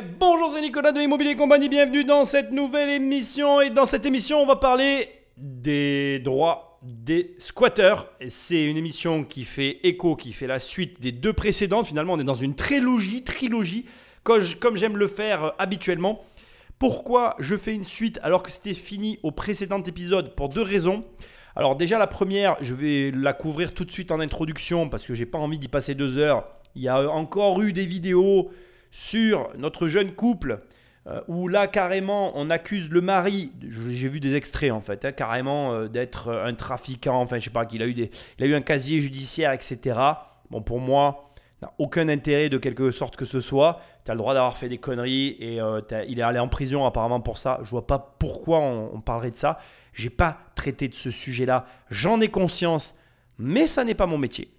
Bonjour, c'est Nicolas de Immobilier Compagnie, bienvenue dans cette nouvelle émission. Et dans cette émission, on va parler des droits des squatteurs. C'est une émission qui fait écho, qui fait la suite des deux précédentes. Finalement, on est dans une trilogie, trilogie, comme j'aime le faire euh, habituellement. Pourquoi je fais une suite alors que c'était fini au précédent épisode? Pour deux raisons. Alors déjà la première, je vais la couvrir tout de suite en introduction parce que j'ai pas envie d'y passer deux heures. Il y a encore eu des vidéos sur notre jeune couple euh, où là carrément on accuse le mari. J'ai vu des extraits en fait, hein, carrément euh, d'être un trafiquant. Enfin je sais pas qu'il a eu il a eu un casier judiciaire, etc. Bon pour moi, n'a aucun intérêt de quelque sorte que ce soit. Tu as le droit d'avoir fait des conneries et euh, il est allé en prison apparemment pour ça. Je vois pas pourquoi on, on parlerait de ça. J'ai pas traité de ce sujet-là. J'en ai conscience, mais ça n'est pas mon métier.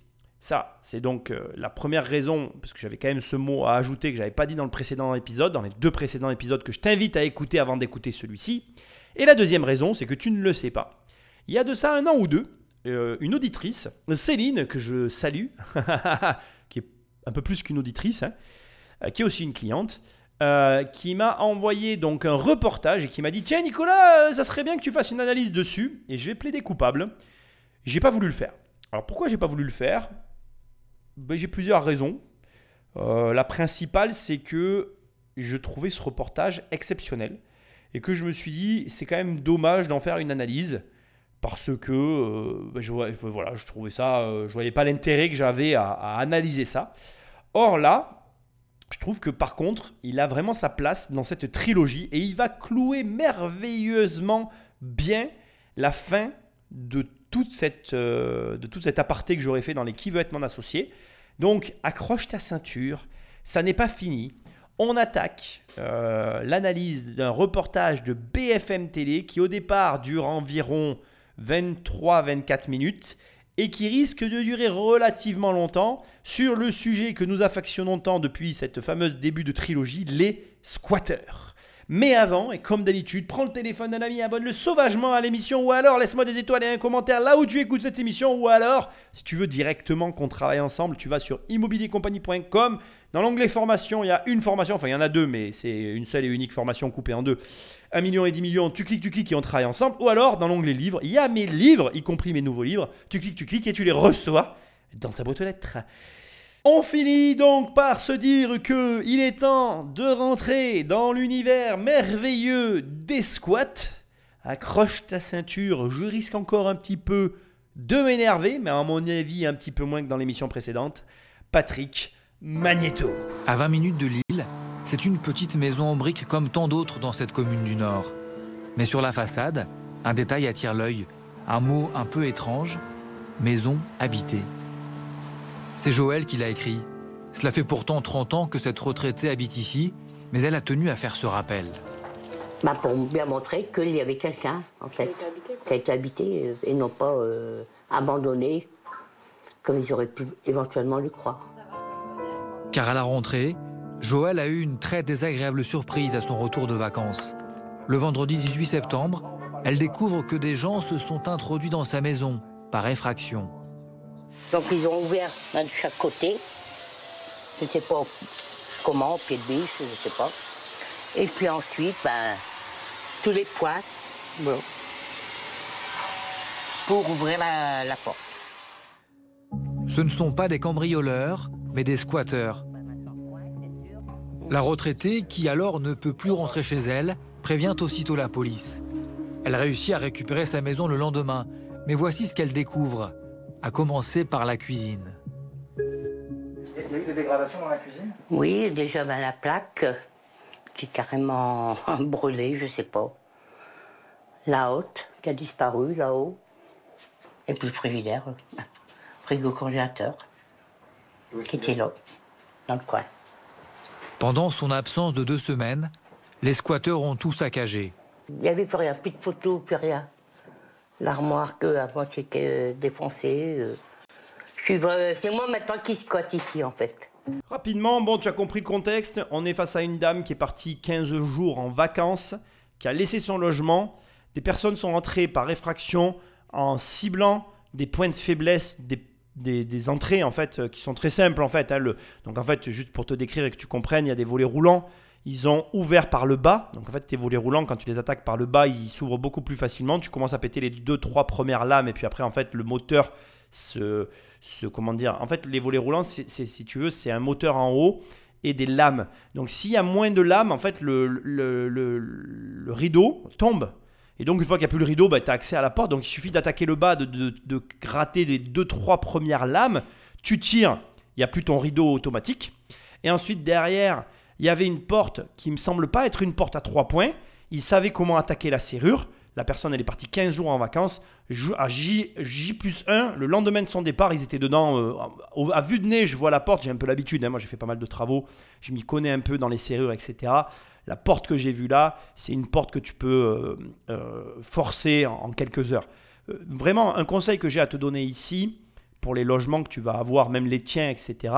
Ça, c'est donc euh, la première raison, parce que j'avais quand même ce mot à ajouter que j'avais pas dit dans le précédent épisode, dans les deux précédents épisodes que je t'invite à écouter avant d'écouter celui-ci. Et la deuxième raison, c'est que tu ne le sais pas. Il y a de ça un an ou deux, euh, une auditrice, Céline, que je salue, qui est un peu plus qu'une auditrice, hein, euh, qui est aussi une cliente, qui m'a envoyé donc un reportage et qui m'a dit Tiens, Nicolas, ça serait bien que tu fasses une analyse dessus et je vais plaider coupable. J'ai pas voulu le faire. Alors pourquoi j'ai pas voulu le faire? Ben, J'ai plusieurs raisons. Euh, la principale, c'est que je trouvais ce reportage exceptionnel et que je me suis dit c'est quand même dommage d'en faire une analyse parce que euh, ben, je, voilà, je trouvais ça, euh, je voyais pas l'intérêt que j'avais à, à analyser ça. Or là, je trouve que par contre, il a vraiment sa place dans cette trilogie et il va clouer merveilleusement bien la fin de euh, de toute cette aparté que j'aurais fait dans les Qui veut être mon associé. Donc, accroche ta ceinture, ça n'est pas fini. On attaque euh, l'analyse d'un reportage de BFM Télé qui au départ dure environ 23-24 minutes et qui risque de durer relativement longtemps sur le sujet que nous affectionnons tant depuis cette fameuse début de trilogie, les squatteurs. Mais avant, et comme d'habitude, prends le téléphone d'un ami, abonne-le sauvagement à l'émission ou alors laisse-moi des étoiles et un commentaire là où tu écoutes cette émission ou alors, si tu veux directement qu'on travaille ensemble, tu vas sur immobiliercompagnie.com. Dans l'onglet formation, il y a une formation, enfin il y en a deux, mais c'est une seule et unique formation coupée en deux. 1 million et 10 millions, tu cliques, tu cliques et on travaille ensemble. Ou alors, dans l'onglet livres, il y a mes livres, y compris mes nouveaux livres. Tu cliques, tu cliques et tu les reçois dans ta boîte aux lettres. On finit donc par se dire que il est temps de rentrer dans l'univers merveilleux des squats. Accroche ta ceinture, je risque encore un petit peu de m'énerver, mais à mon avis un petit peu moins que dans l'émission précédente. Patrick Magneto. À 20 minutes de Lille, c'est une petite maison en briques comme tant d'autres dans cette commune du Nord. Mais sur la façade, un détail attire l'œil, un mot un peu étrange, maison habitée. C'est Joël qui l'a écrit. Cela fait pourtant 30 ans que cette retraitée habite ici, mais elle a tenu à faire ce rappel. Bah, pour bien montrer qu'il y avait quelqu'un, en fait, qui a été habité euh, et non pas euh, abandonné, comme ils auraient pu éventuellement le croire. Car à la rentrée, Joël a eu une très désagréable surprise à son retour de vacances. Le vendredi 18 septembre, elle découvre que des gens se sont introduits dans sa maison, par effraction. Donc ils ont ouvert un de chaque côté, je ne sais pas comment, au pied de biche, je ne sais pas. Et puis ensuite, ben, tous les poids, bon, pour ouvrir la, la porte. Ce ne sont pas des cambrioleurs, mais des squatteurs. La retraitée, qui alors ne peut plus rentrer chez elle, prévient aussitôt la police. Elle réussit à récupérer sa maison le lendemain, mais voici ce qu'elle découvre, à commencer par la cuisine. Il y a eu des dégradations dans la cuisine? Oui, déjà ben, la plaque qui est carrément brûlée, je sais pas. La haute qui a disparu là-haut. Et puis le frigidaire, euh, frigo congélateur, qui était là, dans le coin. Pendant son absence de deux semaines, les squatteurs ont tout saccagé. Il n'y avait plus rien, plus de photos, plus rien. L'armoire que à moitié était euh, défoncée. euh. Vra- C'est moi maintenant qui squatte ici en fait. Rapidement, bon, tu as compris le contexte. On est face à une dame qui est partie 15 jours en vacances, qui a laissé son logement. Des personnes sont entrées par effraction en ciblant des points de faiblesse des, entrées en fait euh, qui sont très simples en fait. hein, donc en fait, juste pour te décrire et que tu comprennes, il y a des volets roulants. Ils ont ouvert par le bas. Donc en fait, tes volets roulants, quand tu les attaques par le bas, ils s'ouvrent beaucoup plus facilement. Tu commences à péter les deux, trois premières lames et puis après, en fait, le moteur se, se comment dire. En fait, les volets roulants, c'est, si tu veux, c'est un moteur en haut et des lames. Donc s'il y a moins de lames, en fait, le, le, le, rideau tombe. Et donc, une fois qu'il n'y a plus le rideau, bah, tu as accès à la porte. Donc, il suffit d'attaquer le bas, de, de, de gratter les deux, trois premières lames. Tu tires, il n'y a plus ton rideau automatique. Et ensuite, derrière, il y avait une porte qui me semble pas être une porte à trois points. Il savait comment attaquer la serrure. La personne, elle est partie 15 jours en vacances. À J, J plus 1, le lendemain de son départ, ils étaient dedans. Euh, à vue de nez, je vois la porte. J'ai un peu l'habitude. Hein. moi, j'ai fait pas mal de travaux. Je m'y connais un peu dans les serrures, etc. La porte que j'ai vue là, c'est une porte que tu peux euh, euh, forcer en, quelques heures. vraiment, un conseil que j'ai à te donner ici, pour les logements que tu vas avoir, même les tiens, etc.,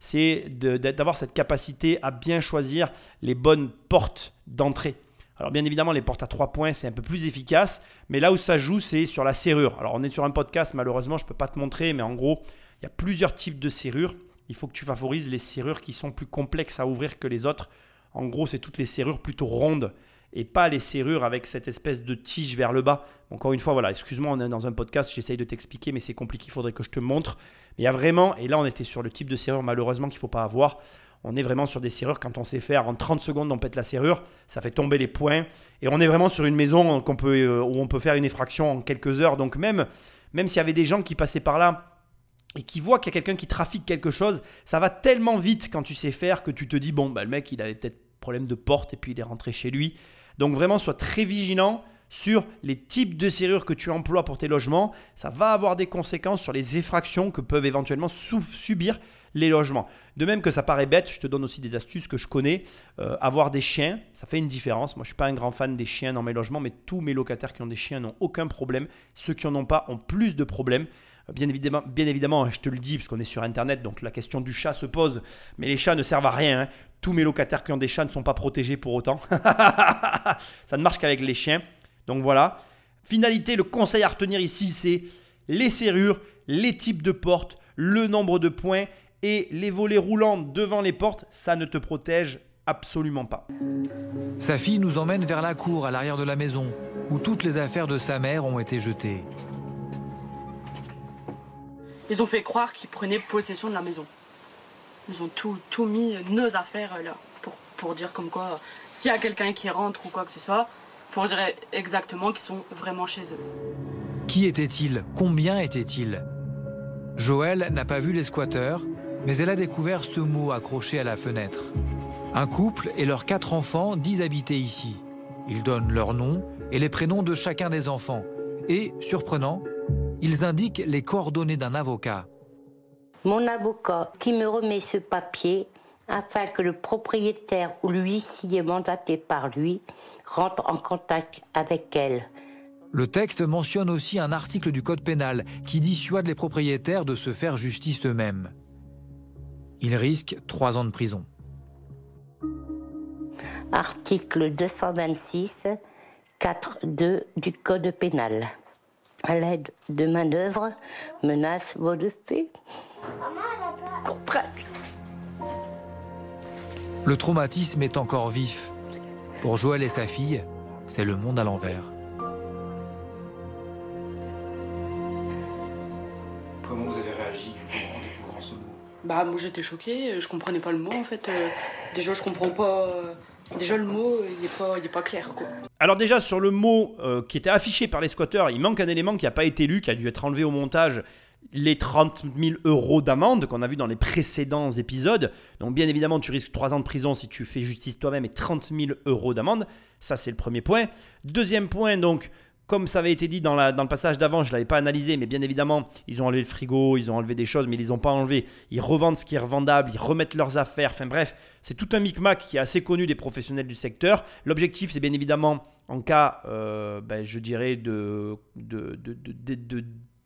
c'est d'avoir cette capacité à bien choisir les bonnes portes d'entrée. Alors bien évidemment, les portes à trois points, c'est un peu plus efficace, mais là où ça joue, c'est sur la serrure. Alors on est sur un podcast, malheureusement, je ne peux pas te montrer, mais en gros, il y a plusieurs types de serrures. Il faut que tu favorises les serrures qui sont plus complexes à ouvrir que les autres. En gros, c'est toutes les serrures plutôt rondes et pas les serrures avec cette espèce de tige vers le bas. Encore une fois, voilà, excuse-moi, on est dans un podcast, j'essaye de t'expliquer, mais c'est compliqué, il faudrait que je te montre. Mais il y a vraiment, et là on était sur le type de serrure malheureusement qu'il ne faut pas avoir. On est vraiment sur des serrures, quand on sait faire en 30 secondes, on pète la serrure, ça fait tomber les points. Et on est vraiment sur une maison qu'on peut, euh, où on peut faire une effraction en quelques heures. Donc même, même s'il y avait des gens qui passaient par là et qui voient qu'il y a quelqu'un qui trafique quelque chose, ça va tellement vite quand tu sais faire que tu te dis, bon, bah, le mec, il avait peut-être problème de porte et puis il est rentré chez lui. Donc vraiment, sois très vigilant sur les types de serrures que tu emploies pour tes logements. Ça va avoir des conséquences sur les effractions que peuvent éventuellement subir les logements. De même que ça paraît bête, je te donne aussi des astuces que je connais. Euh, avoir des chiens, ça fait une différence. Moi, je ne suis pas un grand fan des chiens dans mes logements, mais tous mes locataires qui ont des chiens n'ont aucun problème. Ceux qui n'en ont pas ont plus de problèmes. Euh, bien évidemment, évidemment, je te le dis, parce qu'on est sur Internet, donc la question du chat se pose. Mais les chats ne servent à rien. Hein. Tous mes locataires qui ont des chats ne sont pas protégés pour autant. ça ne marche qu'avec les chiens. Donc voilà. Finalité, le conseil à retenir ici, c'est les serrures, les types de portes, le nombre de points et les volets roulants devant les portes, ça ne te protège absolument pas. Sa fille nous emmène vers la cour à l'arrière de la maison, où toutes les affaires de sa mère ont été jetées. Ils ont fait croire qu'ils prenaient possession de la maison. Ils ont tout, tout mis, nos affaires là, pour, pour dire comme quoi, s'il y a quelqu'un qui rentre ou quoi que ce soit, pour dire exactement qu'ils sont vraiment chez eux. Qui était-il? Combien était-il? Joël n'a pas vu les squatteurs, mais elle a découvert ce mot accroché à la fenêtre. Un couple et leurs quatre enfants disent habiter ici. Ils donnent leur nom et les prénoms de chacun des enfants. Et, surprenant, ils indiquent les coordonnées d'un avocat. Mon avocat qui me remet ce papier afin que le propriétaire ou l'huissier mandaté par lui rentre en contact avec elle. Le texte mentionne aussi un article du Code pénal qui dissuade les propriétaires de se faire justice eux-mêmes. Il risque trois ans de prison. Article 226, 4.2 du Code pénal. À l'aide de manœuvres, menaces, voies de fait. Le traumatisme est encore vif. Pour Joël et sa fille, c'est le monde à l'envers. Comment vous avez réagi du coup en découvrant ce mot? Bah moi j'étais choquée, je comprenais pas le mot en fait. Euh, déjà je comprends pas. Euh, déjà le mot il est pas, il est pas clair quoi. Alors déjà sur le mot euh, qui était affiché par les squatteurs, il manque un élément qui n'a pas été lu, qui a dû être enlevé au montage les 30 000 euros d'amende qu'on a vu dans les précédents épisodes. Donc bien évidemment, tu risques 3 ans de prison si tu fais justice toi-même et 30 000 euros d'amende. Ça, c'est le premier point. Deuxième point, donc, comme ça avait été dit dans, le passage d'avant, je ne l'avais pas analysé, mais bien évidemment, ils ont enlevé le frigo, ils ont enlevé des choses, mais ils les ont pas enlevé. Ils revendent ce qui est revendable, ils remettent leurs affaires. Enfin bref, c'est tout un micmac qui est assez connu des professionnels du secteur. L'objectif, c'est bien évidemment, en cas, euh, ben, je dirais, de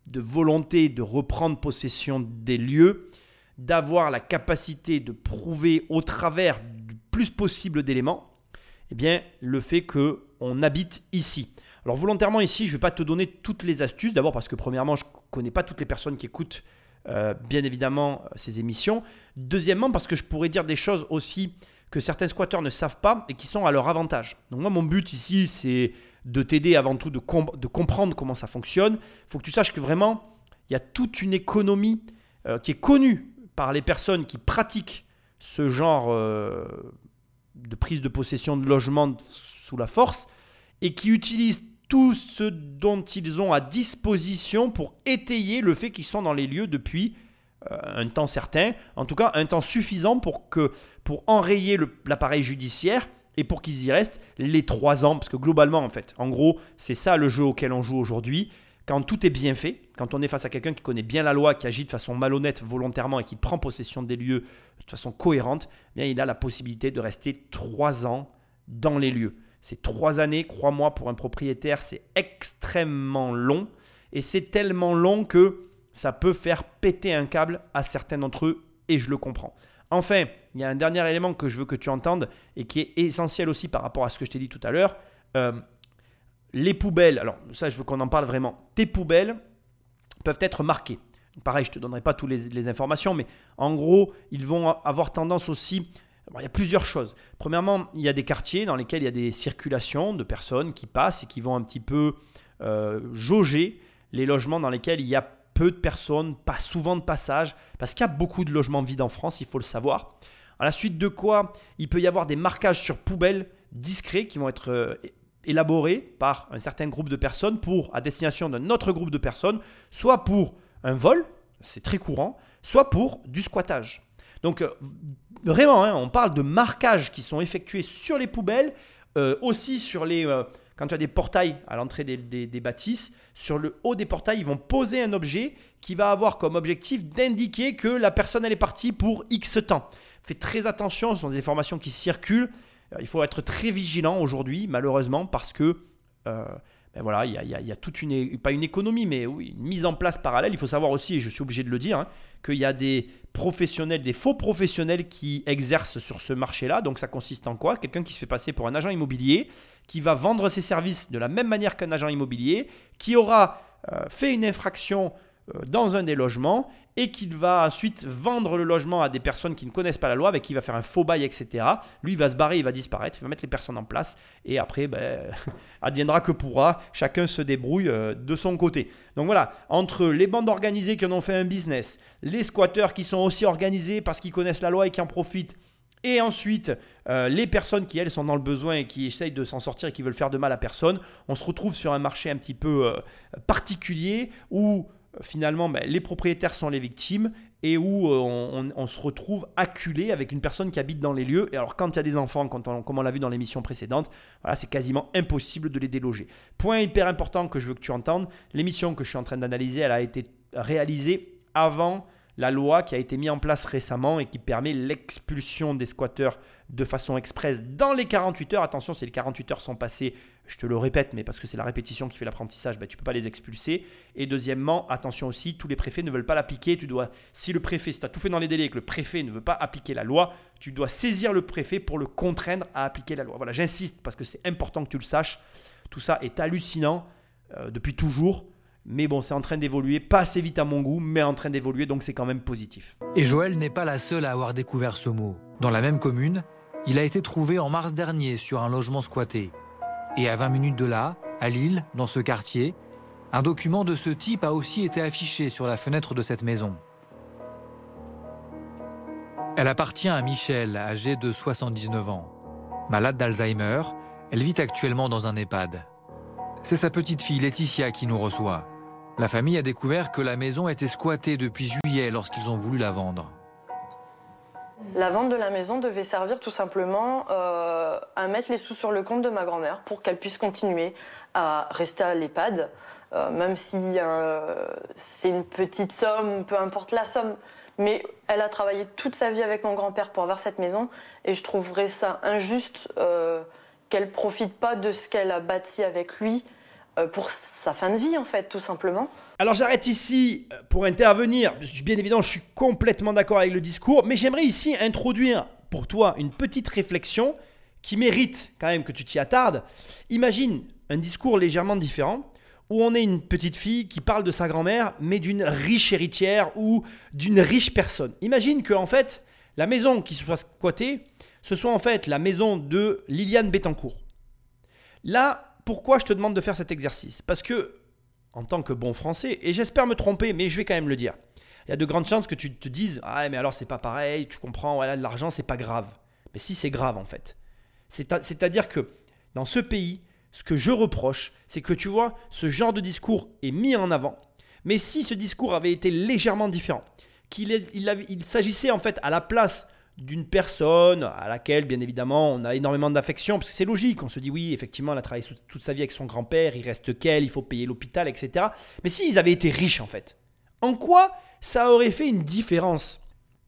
de volonté de reprendre possession des lieux, d'avoir la capacité de prouver au travers du plus possible d'éléments, eh bien, le fait que on habite ici. Alors volontairement ici, je ne vais pas te donner toutes les astuces. D'abord parce que premièrement, je ne connais pas toutes les personnes qui écoutent euh, bien évidemment ces émissions. Deuxièmement parce que je pourrais dire des choses aussi que certains squatteurs ne savent pas et qui sont à leur avantage. Donc moi, mon but ici, c'est de t'aider avant tout de, comprendre comment ça fonctionne. Il faut que tu saches que vraiment, il y a toute une économie euh, qui est connue par les personnes qui pratiquent ce genre euh, de prise de possession de logement sous la force et qui utilisent tout ce dont ils ont à disposition pour étayer le fait qu'ils sont dans les lieux depuis euh, un temps certain, en tout cas un temps suffisant pour, que, pour enrayer l'appareil judiciaire et pour qu'ils y restent les trois ans, parce que globalement en fait, en gros, c'est ça le jeu auquel on joue aujourd'hui. Quand tout est bien fait, quand on est face à quelqu'un qui connaît bien la loi, qui agit de façon malhonnête volontairement et qui prend possession des lieux de façon cohérente, eh bien il a la possibilité de rester trois ans dans les lieux. C'est trois années, crois-moi, pour un propriétaire, c'est extrêmement long. Et c'est tellement long que ça peut faire péter un câble à certains d'entre eux, et je le comprends. Enfin, il y a un dernier élément que je veux que tu entendes, et qui est essentiel aussi par rapport à ce que je t'ai dit tout à l'heure. Euh, les poubelles, alors ça je veux qu'on en parle vraiment. Tes poubelles peuvent être marquées. Pareil, je ne te donnerai pas toutes les informations, mais en gros, ils vont avoir tendance aussi il y a plusieurs choses. Premièrement, il y a des quartiers dans lesquels il y a des circulations de personnes qui passent et qui vont un petit peu euh, jauger les logements dans lesquels il y a peu de personnes, pas souvent de passage, parce qu'il y a beaucoup de logements vides en France, il faut le savoir. À la suite de quoi, il peut y avoir des marquages sur poubelles discrets qui vont être euh, élaborés par un certain groupe de personnes pour à destination d'un autre groupe de personnes, soit pour un vol, c'est très courant, soit pour du squattage. Donc euh, vraiment, hein, on parle de marquages qui sont effectués sur les poubelles, euh, aussi sur les... quand tu as des portails à l'entrée des, bâtisses, sur le haut des portails, ils vont poser un objet qui va avoir comme objectif d'indiquer que la personne elle est partie pour X temps. Fais très attention, ce sont des informations qui circulent. Il faut être très vigilant aujourd'hui, malheureusement, parce que ben voilà, il y, a, toute une, pas une économie, mais oui, une mise en place parallèle. Il faut savoir aussi, et je suis obligé de le dire, hein, qu'il y a des professionnels, des faux professionnels qui exercent sur ce marché-là. Donc ça consiste en quoi? Quelqu'un qui se fait passer pour un agent immobilier, qui va vendre ses services de la même manière qu'un agent immobilier, qui aura euh, fait une infraction euh, dans un des logements et qu'il va ensuite vendre le logement à des personnes qui ne connaissent pas la loi, avec qui il va faire un faux bail, etc. Lui, il va se barrer, il va disparaître, il va mettre les personnes en place et après, ben, adviendra que pourra, chacun se débrouille euh, de son côté. Donc voilà, entre les bandes organisées qui en ont fait un business, les squatteurs qui sont aussi organisés parce qu'ils connaissent la loi et qui en profitent, et ensuite euh, les personnes qui elles sont dans le besoin et qui essayent de s'en sortir et qui veulent faire de mal à personne, on se retrouve sur un marché un petit peu particulier où finalement ben, les propriétaires sont les victimes et où euh, on, se retrouve acculé avec une personne qui habite dans les lieux. Et alors quand il y a des enfants, quand on, comme on l'a vu dans l'émission précédente, voilà, c'est quasiment impossible de les déloger. Point hyper important que je veux que tu entendes, l'émission que je suis en train d'analyser, elle a été réalisée avant la loi qui a été mise en place récemment et qui permet l'expulsion des squatteurs de façon express dans les 48 heures. Attention, si les 48 heures sont passées, je te le répète, mais parce que c'est la répétition qui fait l'apprentissage, ben, tu ne peux pas les expulser. Et deuxièmement, attention aussi, tous les préfets ne veulent pas l'appliquer. Tu dois, si le préfet, si tu as tout fait dans les délais et que le préfet ne veut pas appliquer la loi, tu dois saisir le préfet pour le contraindre à appliquer la loi. Voilà, j'insiste parce que c'est important que tu le saches. Tout ça est hallucinant euh, depuis toujours. Mais bon, c'est en train d'évoluer, pas assez vite à mon goût, mais en train d'évoluer, donc c'est quand même positif. Et Joël n'est pas la seule à avoir découvert ce mot. Dans la même commune, il a été trouvé en mars dernier sur un logement squatté. Et à 20 minutes de là, à Lille, dans ce quartier, un document de ce type a aussi été affiché sur la fenêtre de cette maison. Elle appartient à Michel, âgée de 79 ans. Malade d'Alzheimer, elle vit actuellement dans un EHPAD. C'est sa petite fille Laetitia qui nous reçoit. La famille a découvert que la maison était squattée depuis juillet lorsqu'ils ont voulu la vendre. La vente de la maison devait servir tout simplement euh, à mettre les sous sur le compte de ma grand-mère pour qu'elle puisse continuer à rester à l'EHPAD, euh, même si euh, c'est une petite somme, peu importe la somme. Mais elle a travaillé toute sa vie avec mon grand-père pour avoir cette maison et je trouverais ça injuste qu'elle profite pas de ce qu'elle a bâti avec lui pour sa fin de vie, en fait, tout simplement. Alors j'arrête ici euh, pour intervenir. Bien évidemment, je suis complètement d'accord avec le discours, mais j'aimerais ici introduire pour toi une petite réflexion qui mérite quand même que tu t'y attardes. Imagine un discours légèrement différent où on est une petite fille qui parle de sa grand-mère, mais d'une riche héritière ou d'une riche personne. Imagine que en fait, la maison qui soit squattée ce soit en fait la maison de Liliane Bettencourt. Là, pourquoi je te demande de faire cet exercice? Parce que, en tant que bon français, et j'espère me tromper, mais je vais quand même le dire, il y a de grandes chances que tu te dises Ah, mais alors c'est pas pareil, tu comprends, voilà, l'argent, c'est pas grave. Mais si, c'est grave en fait. C'est-à-dire que dans ce pays, ce que je reproche, c'est que tu vois, ce genre de discours est mis en avant. Mais si ce discours avait été légèrement différent, qu'il il, il s'agissait en fait à la place d'une personne à laquelle, bien évidemment, on a énormément d'affection, parce que c'est logique, on se dit oui, effectivement, elle a travaillé toute sa vie avec son grand-père, il reste qu'elle, il faut payer l'hôpital, etc. Mais s'ils avaient été riches, en fait, en quoi ça aurait fait une différence?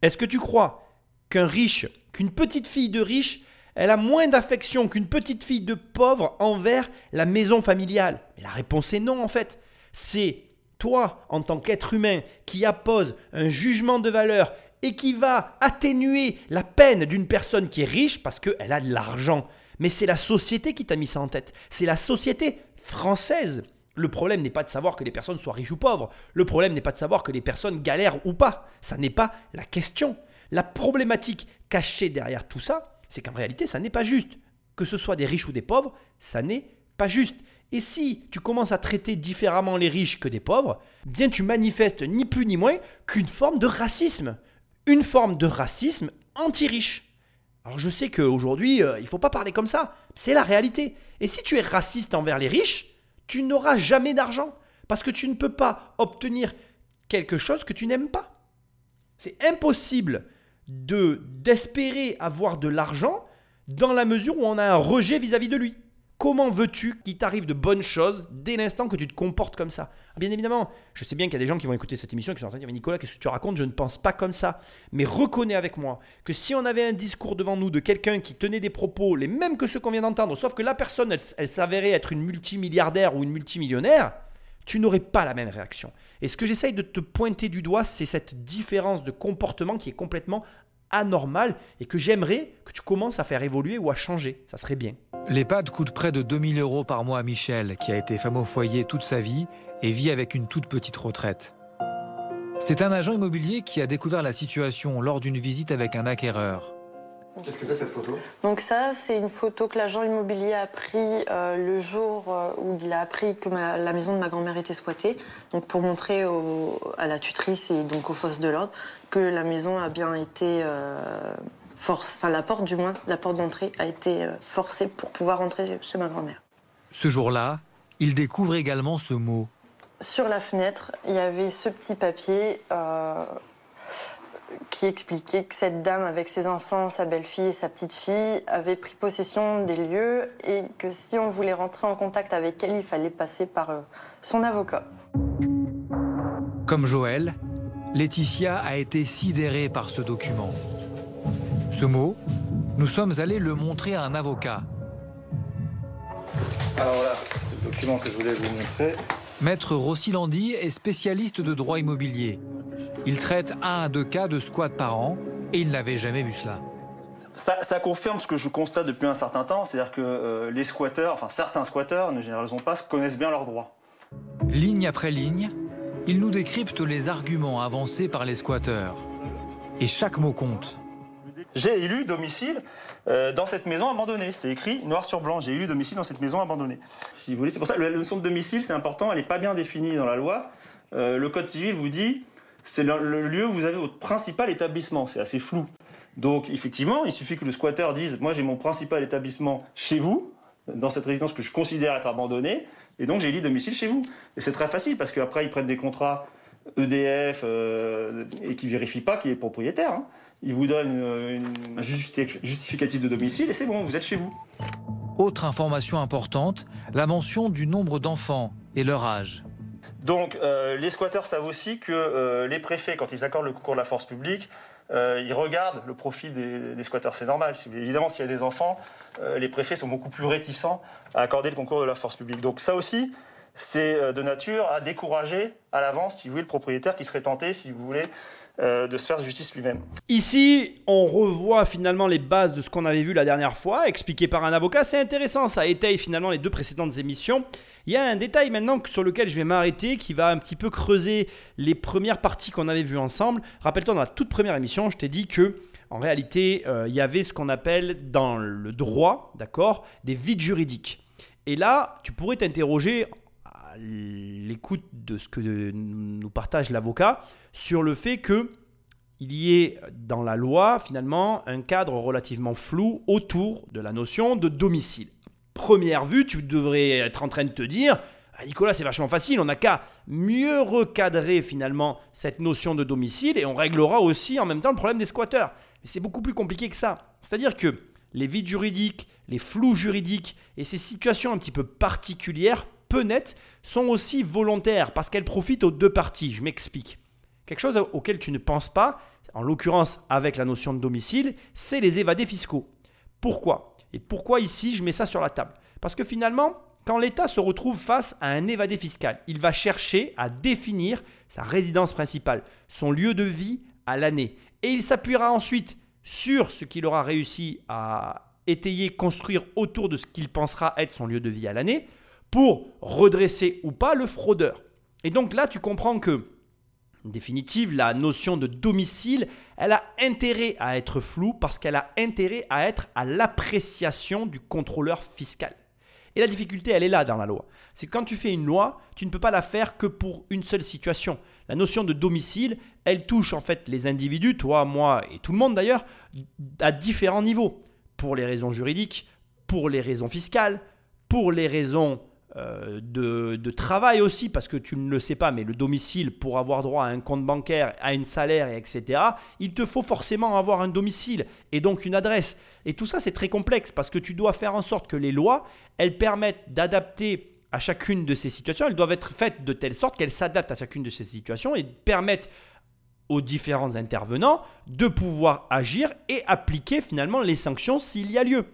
Est-ce que tu crois qu'un riche, qu'une petite fille de riche, elle a moins d'affection qu'une petite fille de pauvre envers la maison familiale? Mais la réponse est non, en fait. C'est toi, en tant qu'être humain, qui appose un jugement de valeur et qui va atténuer la peine d'une personne qui est riche parce qu'elle a de l'argent. Mais c'est la société qui t'a mis ça en tête. C'est la société française. Le problème n'est pas de savoir que les personnes soient riches ou pauvres. Le problème n'est pas de savoir que les personnes galèrent ou pas. Ça n'est pas la question. La problématique cachée derrière tout ça, c'est qu'en réalité, ça n'est pas juste. Que ce soit des riches ou des pauvres, ça n'est pas juste. Et si tu commences à traiter différemment les riches que des pauvres, bien tu manifestes ni plus ni moins qu'une forme de racisme une forme de racisme anti-riche. Alors je sais qu'aujourd'hui, euh, il ne faut pas parler comme ça, c'est la réalité. Et si tu es raciste envers les riches, tu n'auras jamais d'argent, parce que tu ne peux pas obtenir quelque chose que tu n'aimes pas. C'est impossible de d'espérer avoir de l'argent dans la mesure où on a un rejet vis à -vis de lui. Comment veux-tu qu'il t'arrive de bonnes choses dès l'instant que tu te comportes comme ça? Bien évidemment, je sais bien qu'il y a des gens qui vont écouter cette émission et qui sont en train de dire Nicolas, qu'est-ce que tu racontes? Je ne pense pas comme ça. Mais reconnais avec moi que si on avait un discours devant nous de quelqu'un qui tenait des propos les mêmes que ceux qu'on vient d'entendre, sauf que la personne, elle, s'avérait être une multimilliardaire ou une multimillionnaire, tu n'aurais pas la même réaction. Et ce que j'essaye de te pointer du doigt, c'est cette différence de comportement qui est complètement anormale et que j'aimerais que tu commences à faire évoluer ou à changer. Ça serait bien. L'EHPAD coûte près de 2000 euros par mois à Michel, qui a été femme au foyer toute sa vie et vit avec une toute petite retraite. C'est un agent immobilier qui a découvert la situation lors d'une visite avec un acquéreur. Qu'est-ce que c'est cette photo? Donc ça, c'est une photo que l'agent immobilier a pris euh, le jour euh, où il a appris que la maison de ma grand-mère était squattée, donc pour montrer à la tutrice et donc aux forces de l'ordre que la maison a bien été euh, force, enfin la porte du moins, la porte d'entrée a été euh, forcée pour pouvoir entrer chez ma grand-mère. Ce jour-là, il découvre également ce mot. Sur la fenêtre, il y avait ce petit papier euh, qui expliquait que cette dame, avec ses enfants, sa belle-fille et sa petite-fille, avait pris possession des lieux et que si on voulait rentrer en contact avec elle, il fallait passer par euh, son avocat. Comme Joël, Laetitia a été sidérée par ce document. Ce mot, nous sommes allés le montrer à un avocat. Alors là, c'est le document que je voulais vous montrer. Maître Rossilandi est spécialiste de droit immobilier. Il traite un à deux cas de squat par an et il n'avait jamais vu cela. Ça, confirme ce que je constate depuis un certain temps, c'est-à-dire que euh, les squatteurs, enfin certains squatteurs, ne généralisons pas, connaissent bien leurs droits. Ligne après ligne, il nous décrypte les arguments avancés par les squatteurs. Et chaque mot compte. J'ai élu domicile euh, dans cette maison abandonnée. C'est écrit noir sur blanc. J'ai élu domicile dans cette maison abandonnée. Si vous voulez, c'est pour ça que la notion de domicile, c'est important. Elle n'est pas bien définie dans la loi. Euh, le code civil vous dit c'est le, lieu où vous avez votre principal établissement. C'est assez flou. Donc effectivement, il suffit que le squatter dise moi j'ai mon principal établissement chez vous, dans cette résidence que je considère être abandonnée, et donc j'ai élu domicile chez vous. Et c'est très facile parce qu'après ils prennent des contrats EDF euh, et qui vérifient pas qui est propriétaire. Hein il vous donne euh, un justificatif de domicile et c'est bon, vous êtes chez vous. Autre information importante, la mention du nombre d'enfants et leur âge. Donc euh, les squatteurs savent aussi que euh, les préfets, quand ils accordent le concours de la force publique, ils regardent le profil des, squatteurs. C'est normal. Évidemment, s'il y a des enfants, les préfets sont beaucoup plus réticents à accorder le concours de la force publique. Donc ça aussi, c'est de nature à décourager à l'avance, si vous voulez, le propriétaire qui serait tenté, si vous voulez, euh, de se faire justice lui-même. Ici, on revoit finalement les bases de ce qu'on avait vu la dernière fois, expliqué par un avocat. C'est intéressant, ça étaye finalement les deux précédentes émissions. Il y a un détail maintenant sur lequel je vais m'arrêter qui va un petit peu creuser les premières parties qu'on avait vues ensemble. Rappelle-toi, dans la toute première émission, je t'ai dit que en réalité, euh, il y avait ce qu'on appelle dans le droit, d'accord, des vides juridiques. Et là, tu pourrais t'interroger l'écoute de ce que nous partage l'avocat sur le fait que il y ait dans la loi finalement un cadre relativement flou autour de la notion de domicile. Première vue, tu devrais être en train de te dire, ah, Nicolas, c'est vachement facile, on n'a qu'à mieux recadrer finalement cette notion de domicile et on réglera aussi en même temps le problème des squatteurs. Mais c'est beaucoup plus compliqué que ça. C'est-à-dire que les vides juridiques, les flous juridiques et ces situations un petit peu particulières, peu nettes, sont aussi volontaires parce qu'elles profitent aux deux parties. Je m'explique. Quelque chose auquel tu ne penses pas, en l'occurrence avec la notion de domicile, c'est les évadés fiscaux. Pourquoi? Et pourquoi ici je mets ça sur la table? Parce que finalement, quand l'État se retrouve face à un évadé fiscal, il va chercher à définir sa résidence principale, son lieu de vie à l'année. Et il s'appuiera ensuite sur ce qu'il aura réussi à étayer, construire autour de ce qu'il pensera être son lieu de vie à l'année, pour redresser ou pas le fraudeur. Et donc là, tu comprends que définitive, la notion de domicile, elle a intérêt à être floue parce qu'elle a intérêt à être à l'appréciation du contrôleur fiscal. Et la difficulté, elle est là dans la loi. C'est que quand tu fais une loi, tu ne peux pas la faire que pour une seule situation. La notion de domicile, elle touche en fait les individus, toi, moi et tout le monde d'ailleurs, à différents niveaux. Pour les raisons juridiques, pour les raisons fiscales, pour les raisons euh, de, travail aussi, parce que tu ne le sais pas, mais le domicile, pour avoir droit à un compte bancaire, à une salaire, etc., il te faut forcément avoir un domicile et donc une adresse. Et tout ça, c'est très complexe, parce que tu dois faire en sorte que les lois, elles permettent d'adapter à chacune de ces situations. Elles doivent être faites de telle sorte qu'elles s'adaptent à chacune de ces situations et permettent aux différents intervenants de pouvoir agir et appliquer finalement les sanctions s'il y a lieu.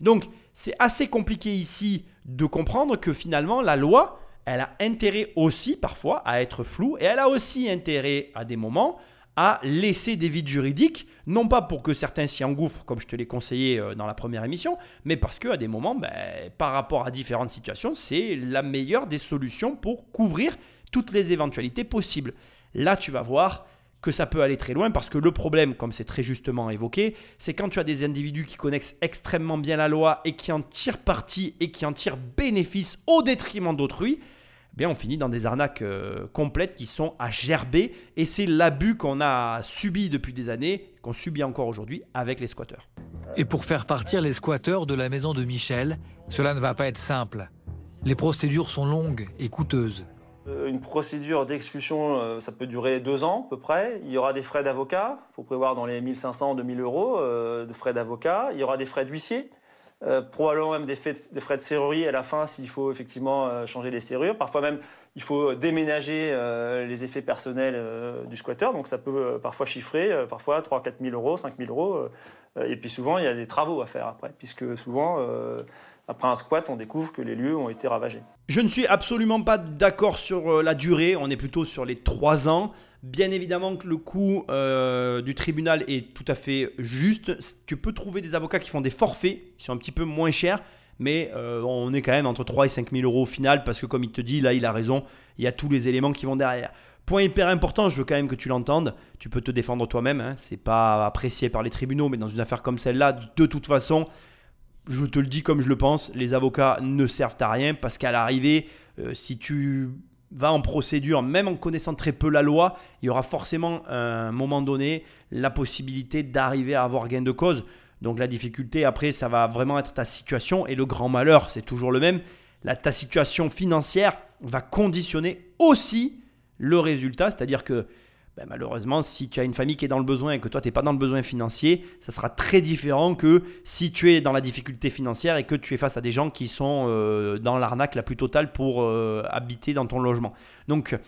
Donc, c'est assez compliqué ici de comprendre que finalement la loi, elle a intérêt aussi parfois à être floue et elle a aussi intérêt à des moments à laisser des vides juridiques, non pas pour que certains s'y engouffrent, comme je te l'ai conseillé euh, dans la première émission, mais parce qu'à des moments, ben, par rapport à différentes situations, c'est la meilleure des solutions pour couvrir toutes les éventualités possibles. Là, tu vas voir, que ça peut aller très loin parce que le problème, comme c'est très justement évoqué, c'est quand tu as des individus qui connaissent extrêmement bien la loi et qui en tirent parti et qui en tirent bénéfice au détriment d'autrui, eh bien on finit dans des arnaques euh, complètes qui sont à gerber et c'est l'abus qu'on a subi depuis des années, qu'on subit encore aujourd'hui avec les squatteurs. Et pour faire partir les squatteurs de la maison de Michel, cela ne va pas être simple. Les procédures sont longues et coûteuses. Euh, une procédure d'expulsion, euh, ça peut durer deux ans à peu près. Il y aura des frais d'avocat, il faut prévoir dans les 1500-2000 euros euh, de frais d'avocat. Il y aura des frais d'huissier, probablement même des, frais de serrurerie à la fin s'il faut effectivement changer les serrures. Parfois même, il faut déménager les effets personnels du squatter, donc ça peut parfois chiffrer, parfois 3 4 000 euros, 5 000 euros. et puis souvent, il y a des travaux à faire après, puisque souvent après un squat, on découvre que les lieux ont été ravagés. Je ne suis absolument pas d'accord sur euh, la durée, on est plutôt sur les 3 ans. Bien évidemment que le coût euh, du tribunal est tout à fait juste. Tu peux trouver des avocats qui font des forfaits, qui sont un petit peu moins chers, mais euh, on est quand même entre 3 et 5 000 euros au final, parce que comme il te dit, là il a raison, il y a tous les éléments qui vont derrière. Point hyper important, je veux quand même que tu l'entendes. Tu peux te défendre toi-même. Hein. C'est pas apprécié par les tribunaux, mais dans une affaire comme celle-là, de toute façon, je te le dis comme je le pense, les avocats ne servent à rien parce qu'à l'arrivée, euh, si tu vas en procédure, même en connaissant très peu la loi, il y aura forcément à un moment donné la possibilité d'arriver à avoir gain de cause. Donc la difficulté après, ça va vraiment être ta situation et le grand malheur, c'est toujours le même. Ta situation financière va conditionner aussi le résultat, c'est-à-dire que ben, malheureusement, si tu as une famille qui est dans le besoin et que toi, tu n'es pas dans le besoin financier, ça sera très différent que si tu es dans la difficulté financière et que tu es face à des gens qui sont euh, dans l'arnaque la plus totale pour euh, habiter dans ton logement. Donc,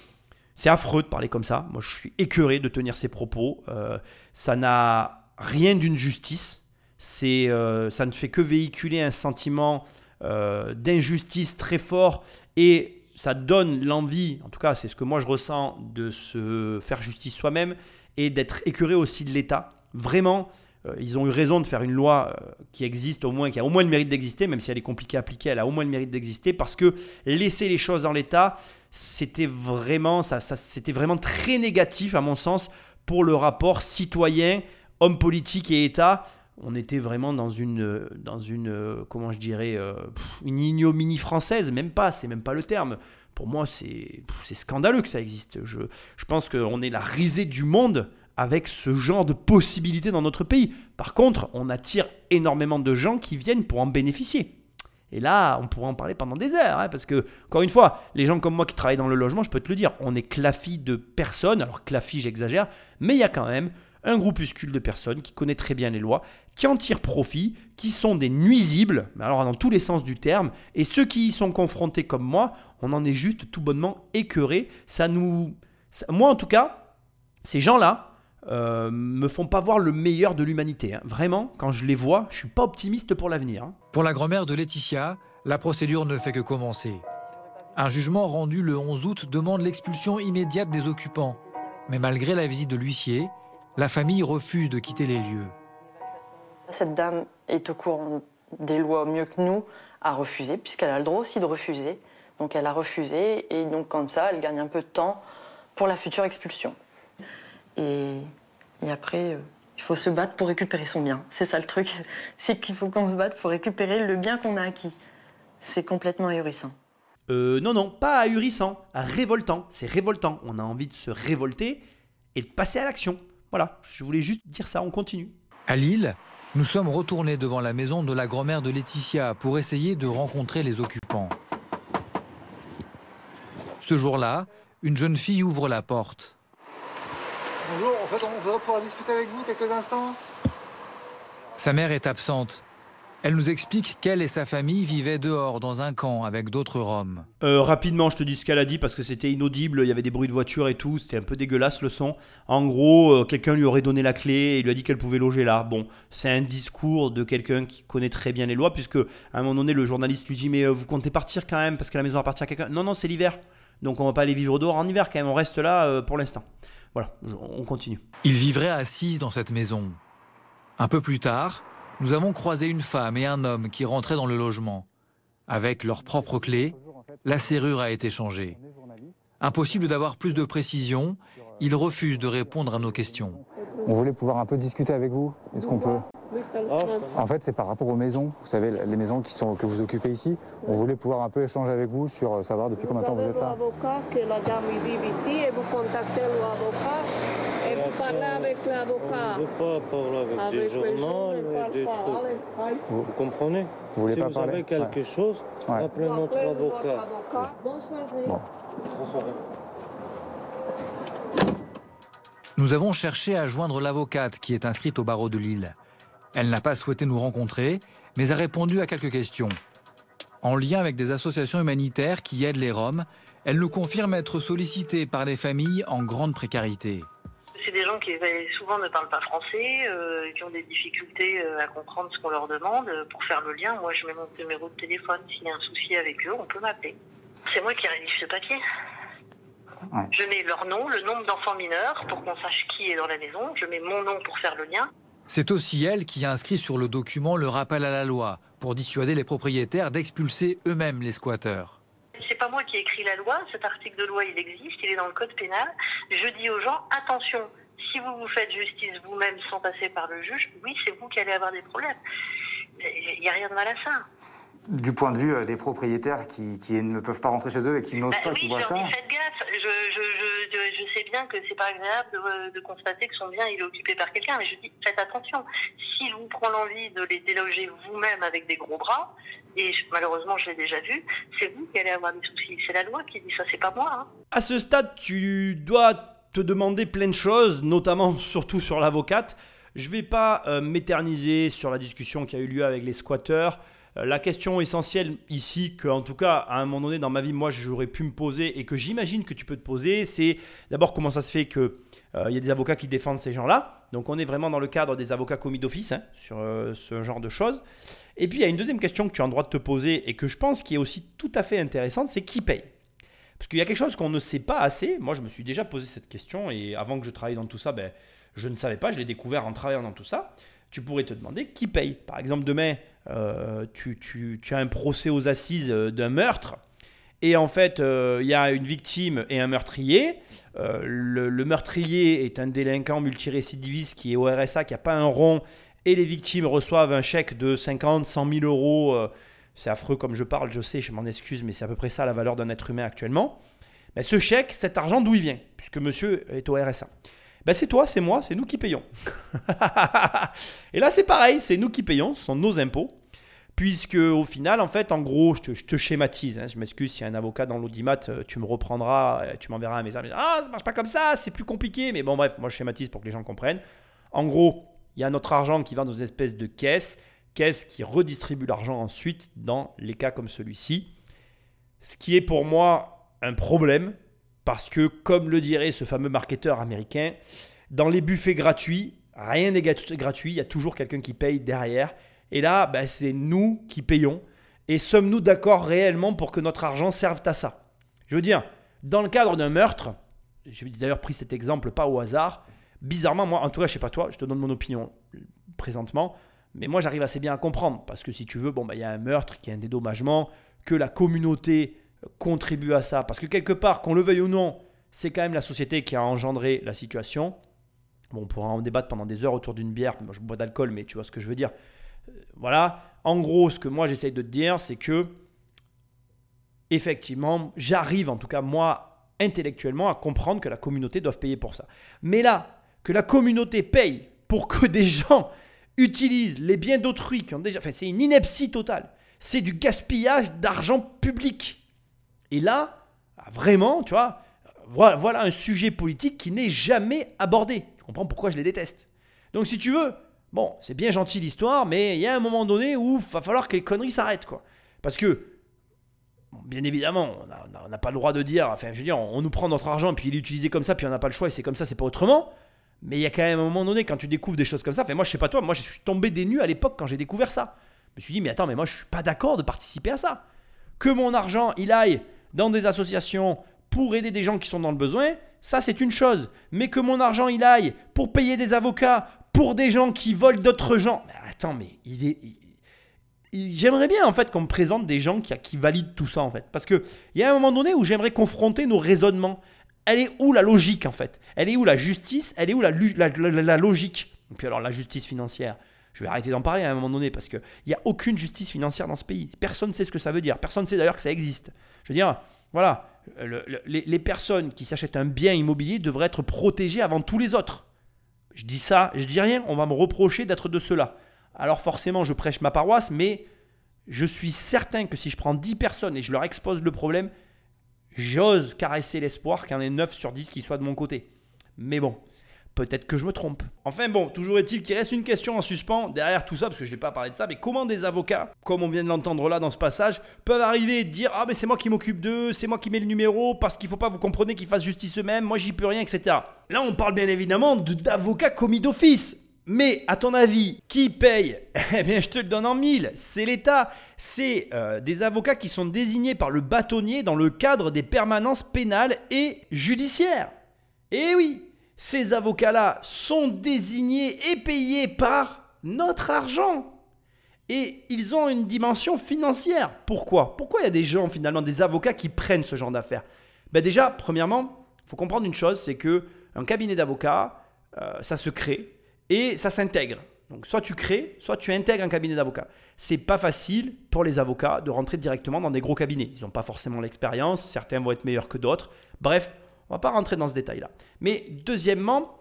c'est affreux de parler comme ça. Moi, je suis écœuré de tenir ces propos. Euh, ça n'a rien d'une justice. Ça ne fait que véhiculer un sentiment d'injustice très fort et ça donne l'envie, en tout cas c'est ce que moi je ressens, de se faire justice soi-même et d'être écœuré aussi de l'État. Vraiment, euh, ils ont eu raison de faire une loi euh, qui existe au moins, qui a au moins le mérite d'exister, même si elle est compliquée à appliquer, elle a au moins le mérite d'exister, parce que laisser les choses dans l'État, c'était vraiment, ça, c'était vraiment très négatif à mon sens pour le rapport citoyen hommes politiques et État, on était vraiment dans une, une euh, comment je dirais, euh, une ignominie française, même pas, c'est même pas le terme. Pour moi, c'est scandaleux que ça existe. Je, pense qu'on est la risée du monde avec ce genre de possibilités dans notre pays. Par contre, on attire énormément de gens qui viennent pour en bénéficier. Et là, on pourrait en parler pendant des heures, hein, parce que, encore une fois, les gens comme moi qui travaillent dans le logement, je peux te le dire, on est clafi de personnes, alors clafi, j'exagère, mais il y a quand même un groupuscule de personnes qui connaît très bien les lois, qui en tirent profit, qui sont des nuisibles, mais alors dans tous les sens du terme, et ceux qui y sont confrontés comme moi, on en est juste tout bonnement écœuré. Ça nous. moi, en tout cas, ces gens-là euh, me font pas voir le meilleur de l'humanité. hein. Vraiment, quand je les vois, je suis pas optimiste pour l'avenir. hein. Pour la grand-mère de Laetitia, la procédure ne fait que commencer. Un jugement rendu le 11 août demande l'expulsion immédiate des occupants. Mais malgré la visite de l'huissier, la famille refuse de quitter les lieux. Cette dame est au courant des lois mieux que nous, a refusé, puisqu'elle a le droit aussi de refuser. Donc elle a refusé, et donc comme ça, elle gagne un peu de temps pour la future expulsion. Et, et après, euh, il faut se battre pour récupérer son bien. C'est ça le truc, c'est qu'il faut qu'on se batte pour récupérer le bien qu'on a acquis. C'est complètement ahurissant. Euh, non, non, pas ahurissant, révoltant. C'est révoltant. On a envie de se révolter et de passer à l'action. Voilà, je voulais juste dire ça, on continue. À Lille, nous sommes retournés devant la maison de la grand-mère de Laetitia pour essayer de rencontrer les occupants. Ce jour-là, une jeune fille ouvre la porte. Bonjour, en fait, on voudrait pouvoir discuter avec vous quelques instants? Sa mère est absente. Elle nous explique qu'elle et sa famille vivaient dehors dans un camp avec d'autres Roms. Euh, rapidement, je te dis ce qu'elle a dit parce que c'était inaudible, il y avait des bruits de voiture et tout, c'était un peu dégueulasse le son. En gros, euh, quelqu'un lui aurait donné la clé et il lui a dit qu'elle pouvait loger là. Bon, c'est un discours de quelqu'un qui connaît très bien les lois, puisque à un moment donné, le journaliste lui dit Mais euh, vous comptez partir quand même parce que la maison appartient à quelqu'un Non, non, c'est l'hiver. Donc on va pas aller vivre dehors en hiver quand même, on reste là pour l'instant. Voilà, on continue. Ils vivraient assis dans cette maison. Un peu plus tard, nous avons croisé une femme et un homme qui rentraient dans le logement. Avec leurs propres clés, la serrure a été changée. Impossible d'avoir plus de précision, ils refusent de répondre à nos questions. On voulait pouvoir un peu discuter avec vous. Est-ce qu'on peut? En fait, c'est par rapport aux maisons. Vous savez, les maisons qui sont, que vous occupez ici. On voulait pouvoir un peu échanger avec vous sur euh, savoir depuis combien de temps vous êtes là. l'avocat, que la dame il vive ici, et vous contactez l'avocat, et vous parlez avec l'avocat. Je ne veux pas parler avec, Avec des journaux gens, ne et parle des pas. trucs. Allez, allez. Vous comprenez Vous voulez Si pas vous parler avez quelque Ouais. chose, Ouais. appelez notre Appelez avocat. avocat. Bonsoir. Bon. Bonsoir. Nous avons cherché à joindre l'avocate qui est inscrite au barreau de Lille. Elle n'a pas souhaité nous rencontrer, mais a répondu à quelques questions. En lien avec des associations humanitaires qui aident les Roms, elle nous confirme être sollicitée par des familles en grande précarité. C'est des gens qui souvent ne parlent pas français, euh, qui ont des difficultés euh, à comprendre ce qu'on leur demande. Pour faire le lien, moi je mets mon numéro de téléphone. S'il y a un souci avec eux, on peut m'appeler. C'est moi qui rédige ce papier. Ouais. Je mets leur nom, le nombre d'enfants mineurs pour qu'on sache qui est dans la maison. Je mets mon nom pour faire le lien. C'est aussi elle qui a inscrit sur le document le rappel à la loi pour dissuader les propriétaires d'expulser eux-mêmes les squatteurs. C'est pas moi qui ai écrit la loi. Cet article de loi, il existe. Il est dans le code pénal. Je dis aux gens attention. Si vous vous faites justice vous-même sans passer par le juge, oui, c'est vous qui allez avoir des problèmes. Il n'y a rien de mal à ça. Du point de vue euh, des propriétaires qui, qui ne peuvent pas rentrer chez eux et qui n'osent Bah pas, oui, qui voient ça. dis faites gaffe. Je, je, je, je, je sais bien que c'est pas agréable de, de constater que son bien il est occupé par quelqu'un, mais je dis faites attention. S'il vous prend l'envie de les déloger vous-même avec des gros bras, et malheureusement je l'ai déjà vu, c'est vous qui allez avoir des soucis. C'est la loi qui dit ça, c'est pas moi. Hein. À ce stade, tu dois te demander plein de choses, notamment surtout sur l'avocate. Je vais pas euh, m'éterniser sur la discussion qui a eu lieu avec les squatteurs. Euh, La question essentielle ici, que en tout cas à un moment donné dans ma vie, moi j'aurais pu me poser et que j'imagine que tu peux te poser, c'est d'abord comment ça se fait que euh, il y a des avocats qui défendent ces gens-là. Donc on est vraiment dans le cadre des avocats commis d'office hein, sur euh, ce genre de choses. Et puis il y a une deuxième question que tu as le droit de te poser et que je pense qui est aussi tout à fait intéressante, c'est qui paye? Parce qu'il y a quelque chose qu'on ne sait pas assez. Moi, je me suis déjà posé cette question et avant que je travaille dans tout ça, ben, je ne savais pas. Je l'ai découvert en travaillant dans tout ça. Tu pourrais te demander qui paye? Par exemple, demain, euh, tu, as un procès aux assises euh, d'un meurtre Et en fait, euh, il y a une victime et un meurtrier. Le, le meurtrier est un délinquant multirécidiviste qui est au RSA, qui n'a pas un rond. Et les victimes reçoivent un chèque de 50, 100 000 euros. euh, c'est affreux comme je parle, je sais, je m'en excuse, mais c'est à peu près ça la valeur d'un être humain actuellement. Mais ce chèque, cet argent, d'où il vient? Puisque monsieur est au RSA. Ben c'est toi, c'est moi, c'est nous qui payons. et là, c'est pareil, c'est nous qui payons, ce sont nos impôts. Puisque au final, en fait, en gros, je te, je te schématise. hein, je m'excuse s'il y a un avocat dans l'audimat, euh, tu me reprendras, euh, tu m'enverras un message. Ah, ça marche pas comme ça, c'est plus compliqué. Mais bon, bref, moi je schématise pour que les gens comprennent. En gros, il y a notre argent qui va dans une espèce de caisse, caisse qui redistribue l'argent ensuite dans les cas comme celui-ci. Ce qui est pour moi un problème, parce que, comme le dirait ce fameux marketeur américain, dans les buffets gratuits, rien n'est gratuit, il y a toujours quelqu'un qui paye derrière. Et là, bah, c'est nous qui payons. Et sommes-nous d'accord réellement pour que notre argent serve à ça? Je veux dire, dans le cadre d'un meurtre, j'ai d'ailleurs pris cet exemple pas au hasard, bizarrement, moi, en tout cas, je sais pas toi, je te donne mon opinion euh, présentement, mais moi j'arrive assez bien à comprendre, parce que si tu veux, bon, bah, il y a un meurtre, qui est un dédommagement, que la communauté euh, contribue à ça, parce que quelque part, qu'on le veuille ou non, c'est quand même la société qui a engendré la situation. Bon, on pourra en débattre pendant des heures autour d'une bière, moi je bois d'alcool, mais tu vois ce que je veux dire. Euh, Voilà, en gros, ce que moi j'essaye de te dire, c'est que, effectivement, j'arrive, en tout cas moi, intellectuellement, à comprendre que la communauté doit payer pour ça. Mais là, que la communauté paye pour que des gens utilisent les biens d'autrui qui ont déjà. Enfin, c'est une ineptie totale. C'est du gaspillage d'argent public. Et là, vraiment, tu vois, voilà, un sujet politique qui n'est jamais abordé. Tu comprends pourquoi je les déteste. Donc, si tu veux, bon, c'est bien gentil l'histoire, mais il y a un moment donné où il va falloir que les conneries s'arrêtent, quoi. Parce que, bien évidemment, on n'a- on on pas le droit de dire, enfin, je veux dire, on nous prend notre argent, puis il est utilisé comme ça, puis on n'a pas le choix, et c'est comme ça, c'est pas autrement. Mais il y a quand même un moment donné, quand tu découvres des choses comme ça, enfin, moi, je sais pas toi, moi, je suis tombé des nues à l'époque quand j'ai découvert ça. Je me suis dit, mais attends, mais moi, je suis pas d'accord de participer à ça. Que mon argent, il aille dans des associations pour aider des gens qui sont dans le besoin, ça, c'est une chose. Mais que mon argent, il aille pour payer des avocats pour des gens qui volent d'autres gens. Mais attends, mais il est. J'aimerais bien en fait qu'on me présente des gens qui, qui valident tout ça en fait. Parce qu'il y a un moment donné où j'aimerais confronter nos raisonnements. Elle est où la logique en fait? Elle est où la justice? Elle est où la, logique? Et puis alors la justice financière. Je vais arrêter d'en parler à un moment donné parce qu'il n'y a aucune justice financière dans ce pays. Personne ne sait ce que ça veut dire. Personne ne sait d'ailleurs que ça existe. Je veux dire, voilà, le- le- les, les personnes qui s'achètent un bien immobilier devraient être protégées avant tous les autres. Je dis ça, je dis rien, on va me reprocher d'être de cela. Alors forcément, je prêche ma paroisse, mais je suis certain que si je prends 10 personnes et je leur expose le problème, j'ose caresser l'espoir qu'il y en ait 9 sur 10 qui soient de mon côté. Mais bon, peut-être que je me trompe. Enfin bon, toujours est-il qu'il reste une question en suspens derrière tout ça, parce que je n'ai pas parlé de ça, mais comment des avocats, comme on vient de l'entendre là dans ce passage, peuvent arriver et dire Ah, mais c'est moi qui m'occupe d'eux, c'est moi qui mets le numéro, parce qu'il faut pas, vous comprenez, qu'ils fassent justice eux-mêmes, moi j'y peux rien, etc. Là, on parle bien évidemment de- d'avocats commis d'office. Mais à ton avis, qui paye? Eh bien, je te le donne en mille. C'est l'État. C'est euh, des avocats qui sont désignés par le bâtonnier dans le cadre des permanences pénales et judiciaires. Et oui, ces avocats-là sont désignés et payés par notre argent. Et ils ont une dimension financière. Pourquoi? Pourquoi il y a des gens, finalement, des avocats qui prennent ce genre d'affaires? Ben Déjà, premièrement, il faut comprendre une chose, c'est que un cabinet d'avocats, euh, ça se crée et ça s'intègre. Donc soit tu crées, soit tu intègres un cabinet d'avocats. C'est pas facile pour les avocats de rentrer directement dans des gros cabinets. Ils n'ont pas forcément l'expérience, certains vont être meilleurs que d'autres. Bref, on va pas rentrer dans ce détail-là. Mais deuxièmement,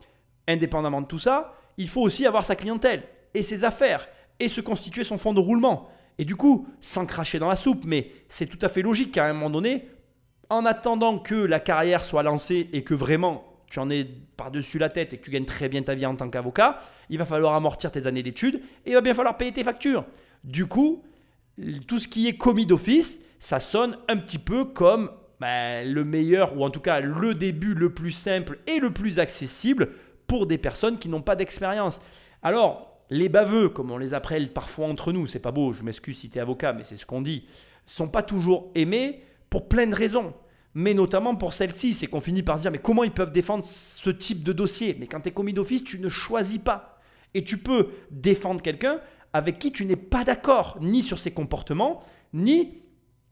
indépendamment de tout ça, il faut aussi avoir sa clientèle et ses affaires et se constituer son fonds de roulement. Et du coup, sans cracher dans la soupe, mais c'est tout à fait logique qu'à un moment donné, en attendant que la carrière soit lancée et que vraiment tu en es par-dessus la tête et que tu gagnes très bien ta vie en tant qu'avocat, il va falloir amortir tes années d'études et il va bien falloir payer tes factures. Du coup, tout ce qui est commis d'office, ça sonne un petit peu comme ben, le meilleur, ou en tout cas le début le plus simple et le plus accessible pour des personnes qui n'ont pas d'expérience. Alors, les baveux, comme on les appelle parfois entre nous, c'est pas beau, je m'excuse si tu es avocat, mais c'est ce qu'on dit, sont pas toujours aimés pour plein de raisons. Mais notamment pour celle-ci, c'est qu'on finit par se dire mais comment ils peuvent défendre ce type de dossier? Mais quand tu es commis d'office, tu ne choisis pas. Et tu peux défendre quelqu'un avec qui tu n'es pas d'accord, ni sur ses comportements, ni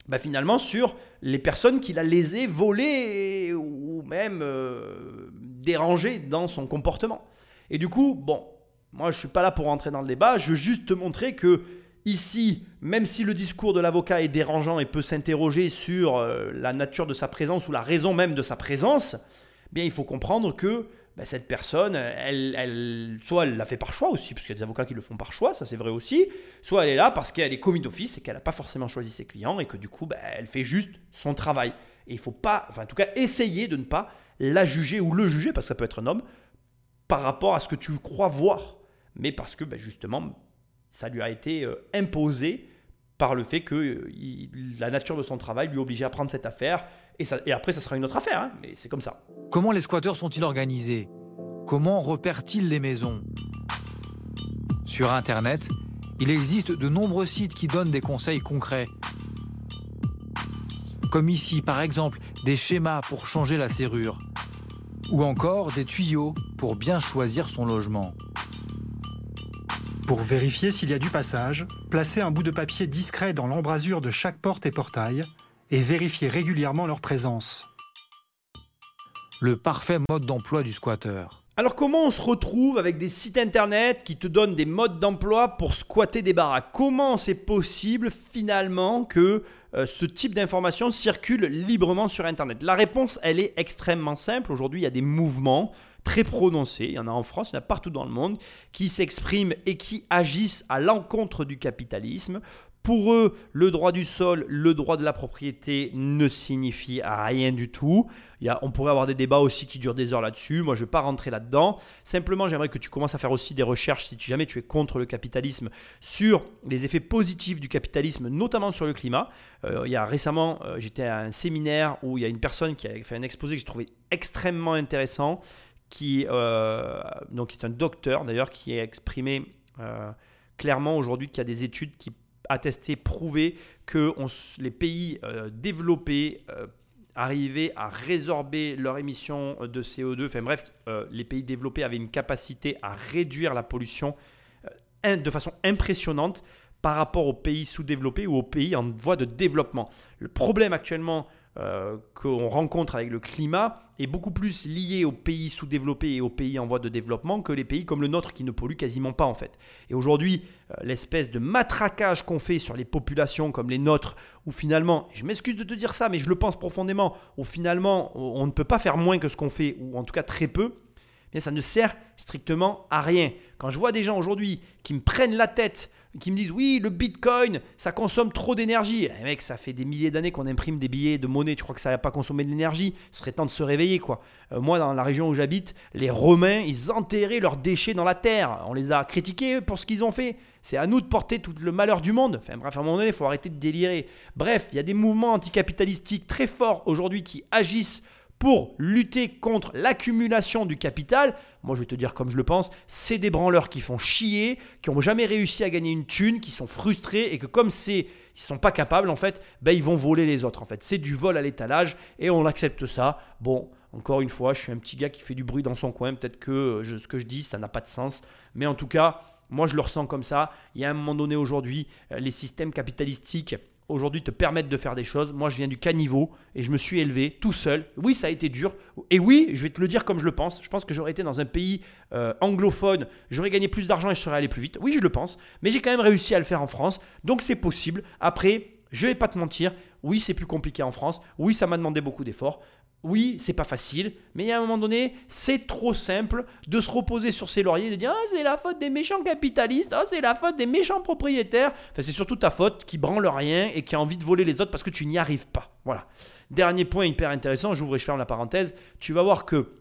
bah, finalement sur les personnes qu'il a lésées, volées ou même euh, dérangées dans son comportement. Et du coup, bon, moi je suis pas là pour rentrer dans le débat, je veux juste te montrer que ici, même si le discours de l'avocat est dérangeant et peut s'interroger sur euh, la nature de sa présence ou la raison même de sa présence, bien il faut comprendre que bah, cette personne, elle, soit elle l'a fait par choix aussi, parce qu'il y a des avocats qui le font par choix, ça c'est vrai aussi, soit elle est là parce qu'elle est commis d'office et qu'elle n'a pas forcément choisi ses clients et que du coup, bah, elle fait juste son travail. Et il faut pas, enfin en tout cas, essayer de ne pas la juger ou le juger, parce que ça peut être un homme, par rapport à ce que tu crois voir, mais parce que bah, justement, ça lui a été euh, imposé par le fait que euh, la nature de son travail lui obligeait à prendre cette affaire. Et après, ça sera une autre affaire, hein, mais c'est comme ça. Comment les squatteurs sont-ils organisés? Comment repèrent-ils les maisons? Sur Internet, il existe de nombreux sites qui donnent des conseils concrets. Comme ici, par exemple, des schémas pour changer la serrure. Ou encore des tuyaux pour bien choisir son logement. Pour vérifier s'il y a du passage, placez un bout de papier discret dans l'embrasure de chaque porte et portail et vérifiez régulièrement leur présence. Le parfait mode d'emploi du squatteur. Alors comment on se retrouve avec des sites internet qui te donnent des modes d'emploi pour squatter des baraques Comment c'est possible finalement que euh, ce type d'information circule librement sur internet? La réponse, elle est extrêmement simple. Aujourd'hui, il y a des mouvements très prononcés, il y en a en France, il y en a partout dans le monde, qui s'expriment et qui agissent à l'encontre du capitalisme. Pour eux, le droit du sol, le droit de la propriété ne signifie rien du tout. Il y a- on pourrait avoir des débats aussi qui durent des heures là-dessus. Moi, je ne vais pas rentrer là-dedans. Simplement, j'aimerais que tu commences à faire aussi des recherches, si tu, jamais tu es contre le capitalisme, sur les effets positifs du capitalisme, notamment sur le climat. Euh, il y a récemment, euh, j'étais à un séminaire où il y a une personne qui a fait un exposé que j'ai trouvé extrêmement intéressant, qui euh, donc est un docteur d'ailleurs, qui a exprimé euh, clairement aujourd'hui qu'il y a des études qui attestaient, prouvé que les pays euh, développés arrivaient à résorber leurs émissions de CO2. Enfin bref, les pays développés avaient une capacité à réduire la pollution de façon impressionnante par rapport aux pays sous-développés ou aux pays en voie de développement. Le problème actuellement euh, qu'on rencontre avec le climat est beaucoup plus lié aux pays sous-développés et aux pays en voie de développement que les pays comme le nôtre qui ne polluent quasiment pas en fait. Et aujourd'hui, euh, l'espèce de matraquage qu'on fait sur les populations comme les nôtres, où finalement, je m'excuse de te dire ça, mais je le pense profondément, où finalement on ne peut pas faire moins que ce qu'on fait, ou en tout cas très peu, mais ça ne sert strictement à rien. Quand je vois des gens aujourd'hui qui me prennent la tête, qui me disent oui, le bitcoin, ça consomme trop d'énergie. Eh mec, ça fait des milliers d'années qu'on imprime des billets de monnaie, tu crois que ça va pas consommer de l'énergie? Ce serait temps de se réveiller quoi. Euh, moi, dans la région où j'habite, les Romains, ils enterraient leurs déchets dans la terre. On les a critiqués pour ce qu'ils ont fait. C'est à nous de porter tout le malheur du monde. Enfin bref, à un moment donné, il faut arrêter de délirer. Bref, il y a des mouvements anticapitalistiques très forts aujourd'hui qui agissent pour lutter contre l'accumulation du capital, moi je vais te dire comme je le pense, c'est des branleurs qui font chier, qui n'ont jamais réussi à gagner une thune, qui sont frustrés et que comme c'est ils sont pas capables en fait, ben ils vont voler les autres en fait. C'est du vol à l'étalage et on accepte ça. Bon, encore une fois, je suis un petit gars qui fait du bruit dans son coin, peut-être que euh, ce que je dis ça n'a pas de sens, mais en tout cas, moi je le ressens comme ça. Il y a un moment donné aujourd'hui, euh, les systèmes capitalistiques aujourd'hui te permettent de faire des choses. Moi, je viens du caniveau et je me suis élevé tout seul. Oui, ça a été dur. Et oui, je vais te le dire comme je le pense. Je pense que j'aurais été dans un pays euh, anglophone, j'aurais gagné plus d'argent et je serais allé plus vite. Oui, je le pense. Mais j'ai quand même réussi à le faire en France. Donc c'est possible. Après, je vais pas te mentir. Oui, c'est plus compliqué en France. Oui, ça m'a demandé beaucoup d'efforts. Oui, c'est pas facile, mais à un moment donné, c'est trop simple de se reposer sur ses lauriers et de dire Ah, c'est la faute des méchants capitalistes, ah, c'est la faute des méchants propriétaires. Enfin, c'est surtout ta faute qui branle rien et qui a envie de voler les autres parce que tu n'y arrives pas. Voilà. Dernier point hyper intéressant, j'ouvre et je ferme la parenthèse. Tu vas voir que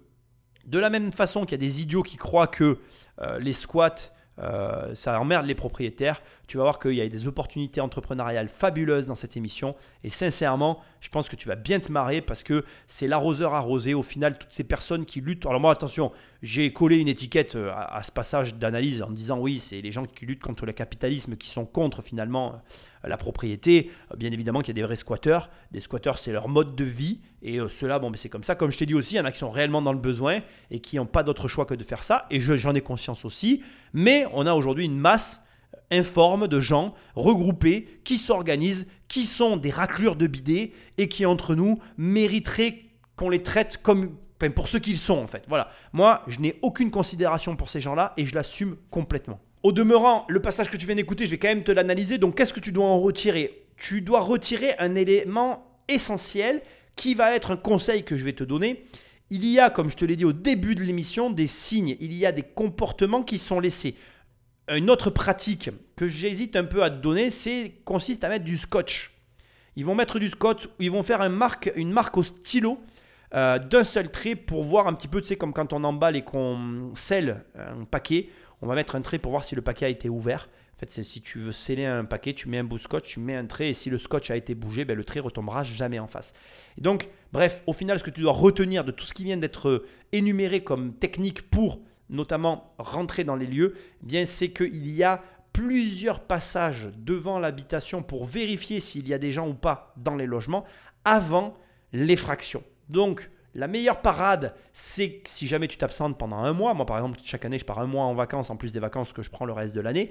de la même façon qu'il y a des idiots qui croient que euh, les squats, euh, ça emmerde les propriétaires, tu vas voir qu'il y a des opportunités entrepreneuriales fabuleuses dans cette émission. Et sincèrement, je pense que tu vas bien te marrer parce que c'est l'arroseur arrosé. Au final, toutes ces personnes qui luttent. Alors, moi, attention, j'ai collé une étiquette euh, à, ce passage d'analyse en disant oui, c'est les gens qui luttent contre le capitalisme qui sont contre finalement euh, la propriété. Euh, Bien évidemment qu'il y a des vrais squatteurs. Des squatteurs, c'est leur mode de vie. Et ceux-là, bon, ben, c'est comme ça. Comme je t'ai dit aussi, il y en a qui sont réellement dans le besoin et qui n'ont pas d'autre choix que de faire ça. Et je- j'en ai conscience aussi. Mais on a aujourd'hui une masse informe de gens regroupés qui s'organisent, qui sont des raclures de bidets et qui, entre nous, mériteraient qu'on les traite comme pour ceux qu'ils sont en fait. Voilà. Moi, je n'ai aucune considération pour ces gens-là et je l'assume complètement. Au demeurant, le passage que tu viens d'écouter, je vais quand même te l'analyser. Donc, qu'est-ce que tu dois en retirer? Tu dois retirer un élément essentiel qui va être un conseil que je vais te donner. Il y a, comme je te l'ai dit au début de l'émission, des signes, il y a des comportements qui sont laissés. Une autre pratique que j'hésite un peu à te donner, c'est consiste à mettre du scotch. Ils vont mettre du scotch, ils vont faire marque, une marque au stylo euh, d'un seul trait pour voir un petit peu, tu sais, comme quand on emballe et qu'on scelle un paquet, on va mettre un trait pour voir si le paquet a été ouvert. En fait, si tu veux sceller un paquet, tu mets un bout de scotch, tu mets un trait, et si le scotch a été bougé, ben, le trait retombera jamais en face. Et donc, bref, au final, ce que tu dois retenir de tout ce qui vient d'être énuméré comme technique pour notamment rentrer dans les lieux, eh bien c'est qu'il y a plusieurs passages devant l'habitation pour vérifier s'il y a des gens ou pas dans les logements avant l'effraction. Donc, la meilleure parade, c'est si jamais tu t'absentes pendant un mois. Moi, par exemple, chaque année, je pars un mois en vacances, en plus des vacances que je prends le reste de l'année.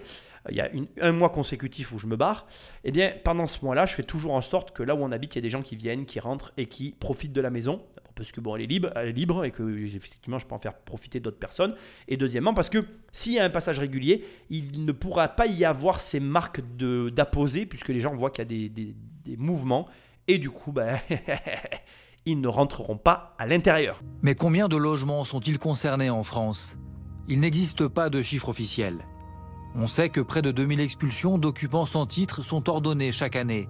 Il y a un mois consécutif où je me barre. Eh bien, pendant ce mois-là, je fais toujours en sorte que là où on habite, il y a des gens qui viennent, qui rentrent et qui profitent de la maison. Parce que bon, elle est libre, elle est libre et que effectivement, je peux en faire profiter d'autres personnes. Et deuxièmement, parce que s'il y a un passage régulier, il ne pourra pas y avoir ces marques d'apposés, puisque les gens voient qu'il y a des, mouvements. Et du coup, ben. ils ne rentreront pas à l'intérieur. Mais combien de logements sont-ils concernés en France? Il n'existe pas de chiffre officiel. On sait que près de 2000 expulsions d'occupants sans titre sont ordonnées chaque année.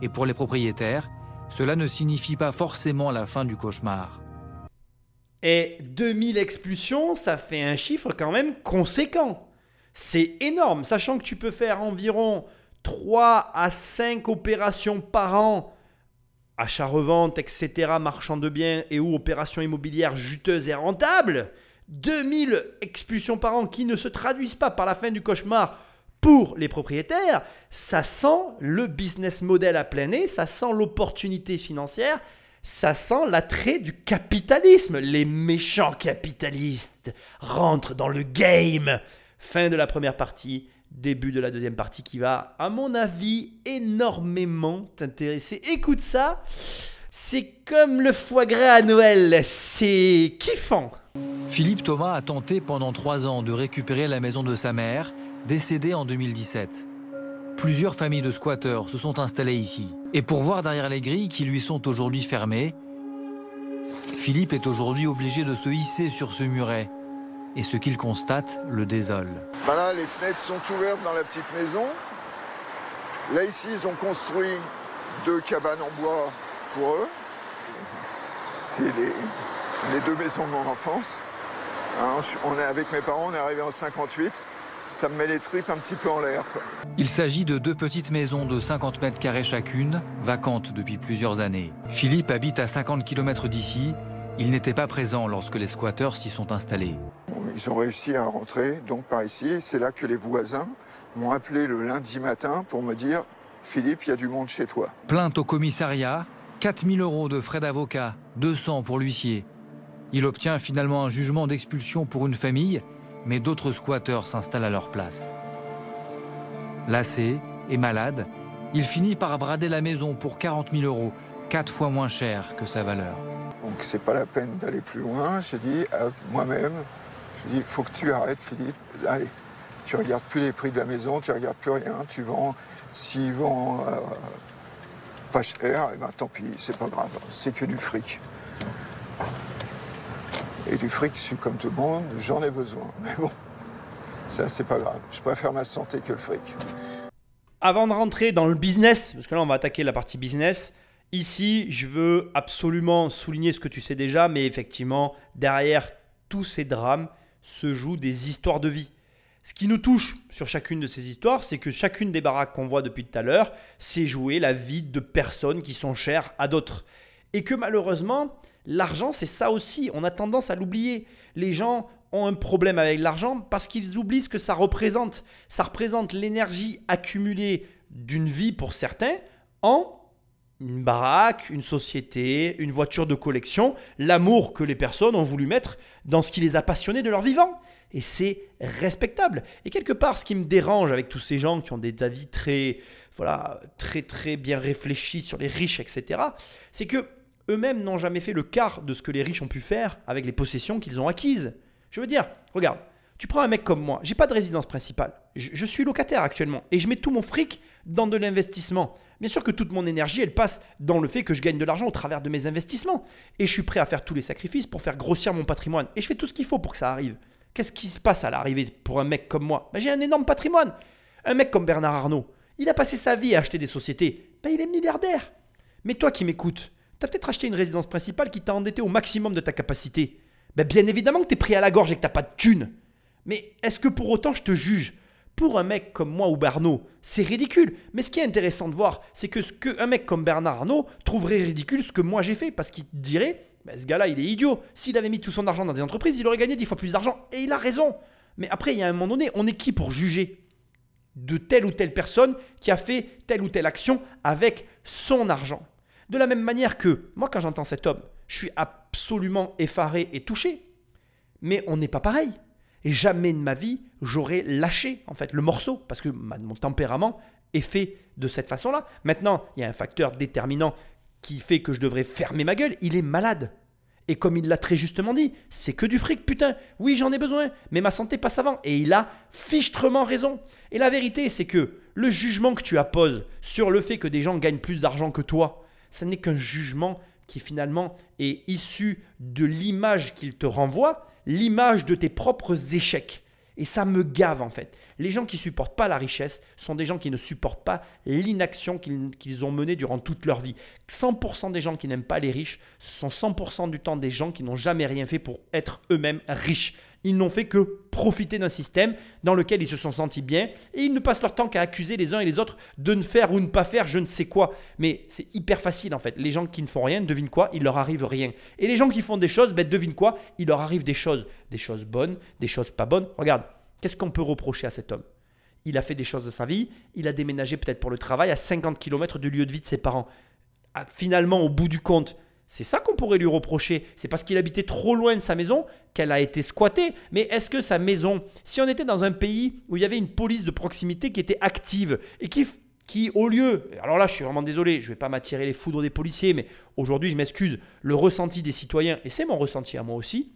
Et pour les propriétaires, cela ne signifie pas forcément la fin du cauchemar. Et 2000 expulsions, ça fait un chiffre quand même conséquent. C'est énorme, sachant que tu peux faire environ 3 à 5 opérations par an achat-revente, etc., marchand de biens et ou opérations immobilières juteuses et rentables, 2000 expulsions par an qui ne se traduisent pas par la fin du cauchemar pour les propriétaires, ça sent le business model à plein nez, ça sent l'opportunité financière, ça sent l'attrait du capitalisme. Les méchants capitalistes rentrent dans le game. Fin de la première partie début de la deuxième partie qui va, à mon avis, énormément t'intéresser. Écoute ça, c'est comme le foie gras à Noël, c'est kiffant. Philippe Thomas a tenté pendant trois ans de récupérer la maison de sa mère, décédée en 2017. Plusieurs familles de squatteurs se sont installées ici. Et pour voir derrière les grilles qui lui sont aujourd'hui fermées, Philippe est aujourd'hui obligé de se hisser sur ce muret et ce qu'il constate le désole. Voilà, les fenêtres sont ouvertes dans la petite maison. Là, ici, ils ont construit deux cabanes en bois pour eux. C'est les, deux maisons de mon enfance. Hein, on est avec mes parents, on est arrivé en 58. Ça me met les tripes un petit peu en l'air. Il s'agit de deux petites maisons de 50 mètres carrés chacune, vacantes depuis plusieurs années. Philippe habite à 50 km d'ici il n'était pas présent lorsque les squatteurs s'y sont installés. Ils ont réussi à rentrer donc par ici. C'est là que les voisins m'ont appelé le lundi matin pour me dire Philippe, il y a du monde chez toi. Plainte au commissariat, 4000 euros de frais d'avocat, 200 pour l'huissier. Il obtient finalement un jugement d'expulsion pour une famille, mais d'autres squatteurs s'installent à leur place. Lassé et malade, il finit par brader la maison pour 40 000 euros, quatre fois moins cher que sa valeur. Donc c'est pas la peine d'aller plus loin. J'ai dit à moi-même, je dis, faut que tu arrêtes Philippe. Allez, tu regardes plus les prix de la maison, tu regardes plus rien, tu vends. S'ils vendent euh, pas cher, eh ben, tant pis, c'est pas grave, c'est que du fric. Et du fric, je suis comme tout le monde, j'en ai besoin. Mais bon, ça c'est pas grave. Je préfère ma santé que le fric. Avant de rentrer dans le business, parce que là on va attaquer la partie business, Ici, je veux absolument souligner ce que tu sais déjà, mais effectivement, derrière tous ces drames se jouent des histoires de vie. Ce qui nous touche sur chacune de ces histoires, c'est que chacune des baraques qu'on voit depuis tout à l'heure, c'est jouer la vie de personnes qui sont chères à d'autres. Et que malheureusement, l'argent, c'est ça aussi. On a tendance à l'oublier. Les gens ont un problème avec l'argent parce qu'ils oublient ce que ça représente. Ça représente l'énergie accumulée d'une vie pour certains en une baraque, une société, une voiture de collection, l'amour que les personnes ont voulu mettre dans ce qui les a passionnés de leur vivant. Et c'est respectable. Et quelque part, ce qui me dérange avec tous ces gens qui ont des avis très, voilà, très très bien réfléchie sur les riches, etc., c'est que eux-mêmes n'ont jamais fait le quart de ce que les riches ont pu faire avec les possessions qu'ils ont acquises. Je veux dire, regarde, tu prends un mec comme moi, j'ai pas de résidence principale, je, suis locataire actuellement et je mets tout mon fric dans de l'investissement. Bien sûr que toute mon énergie, elle passe dans le fait que je gagne de l'argent au travers de mes investissements. Et je suis prêt à faire tous les sacrifices pour faire grossir mon patrimoine. Et je fais tout ce qu'il faut pour que ça arrive. Qu'est-ce qui se passe à l'arrivée pour un mec comme moi? Ben, J'ai un énorme patrimoine. Un mec comme Bernard Arnault, il a passé sa vie à acheter des sociétés. Ben, il est milliardaire. Mais toi qui m'écoutes, tu as peut-être acheté une résidence principale qui t'a endetté au maximum de ta capacité. Ben, bien évidemment que tu es pris à la gorge et que tu pas de thunes. Mais est-ce que pour autant je te juge? Pour un mec comme moi ou Bernard, c'est ridicule. Mais ce qui est intéressant de voir, c'est que ce qu'un mec comme Bernard Arnault trouverait ridicule, ce que moi j'ai fait, parce qu'il dirait, bah, ce gars-là, il est idiot. S'il avait mis tout son argent dans des entreprises, il aurait gagné dix fois plus d'argent. Et il a raison. Mais après, il y a un moment donné, on est qui pour juger de telle ou telle personne qui a fait telle ou telle action avec son argent? De la même manière que, moi quand j'entends cet homme, je suis absolument effaré et touché. Mais on n'est pas pareil. Et jamais de ma vie, j'aurais lâché en fait le morceau parce que mon tempérament est fait de cette façon-là. Maintenant, il y a un facteur déterminant qui fait que je devrais fermer ma gueule. Il est malade. Et comme il l'a très justement dit, c'est que du fric, putain. Oui, j'en ai besoin, mais ma santé passe avant. Et il a fichtrement raison. Et la vérité, c'est que le jugement que tu apposes sur le fait que des gens gagnent plus d'argent que toi, ce n'est qu'un jugement qui finalement est issu de l'image qu'il te renvoie l'image de tes propres échecs. Et ça me gave en fait. Les gens qui ne supportent pas la richesse sont des gens qui ne supportent pas l'inaction qu'ils ont menée durant toute leur vie. 100% des gens qui n'aiment pas les riches, sont 100% du temps des gens qui n'ont jamais rien fait pour être eux-mêmes riches. Ils n'ont fait que profiter d'un système dans lequel ils se sont sentis bien et ils ne passent leur temps qu'à accuser les uns et les autres de ne faire ou ne pas faire je ne sais quoi. Mais c'est hyper facile en fait. Les gens qui ne font rien, devine quoi, il leur arrive rien. Et les gens qui font des choses, ben, devine quoi, il leur arrive des choses. Des choses bonnes, des choses pas bonnes. Regarde, qu'est-ce qu'on peut reprocher à cet homme? Il a fait des choses de sa vie, il a déménagé peut-être pour le travail à 50 km du lieu de vie de ses parents. Ah, finalement, au bout du compte, c'est ça qu'on pourrait lui reprocher. C'est parce qu'il habitait trop loin de sa maison qu'elle a été squattée. Mais est-ce que sa maison, si on était dans un pays où il y avait une police de proximité qui était active et qui, au lieu, alors là je suis vraiment désolé, je ne vais pas m'attirer les foudres des policiers, mais aujourd'hui je m'excuse, le ressenti des citoyens, et c'est mon ressenti à moi aussi,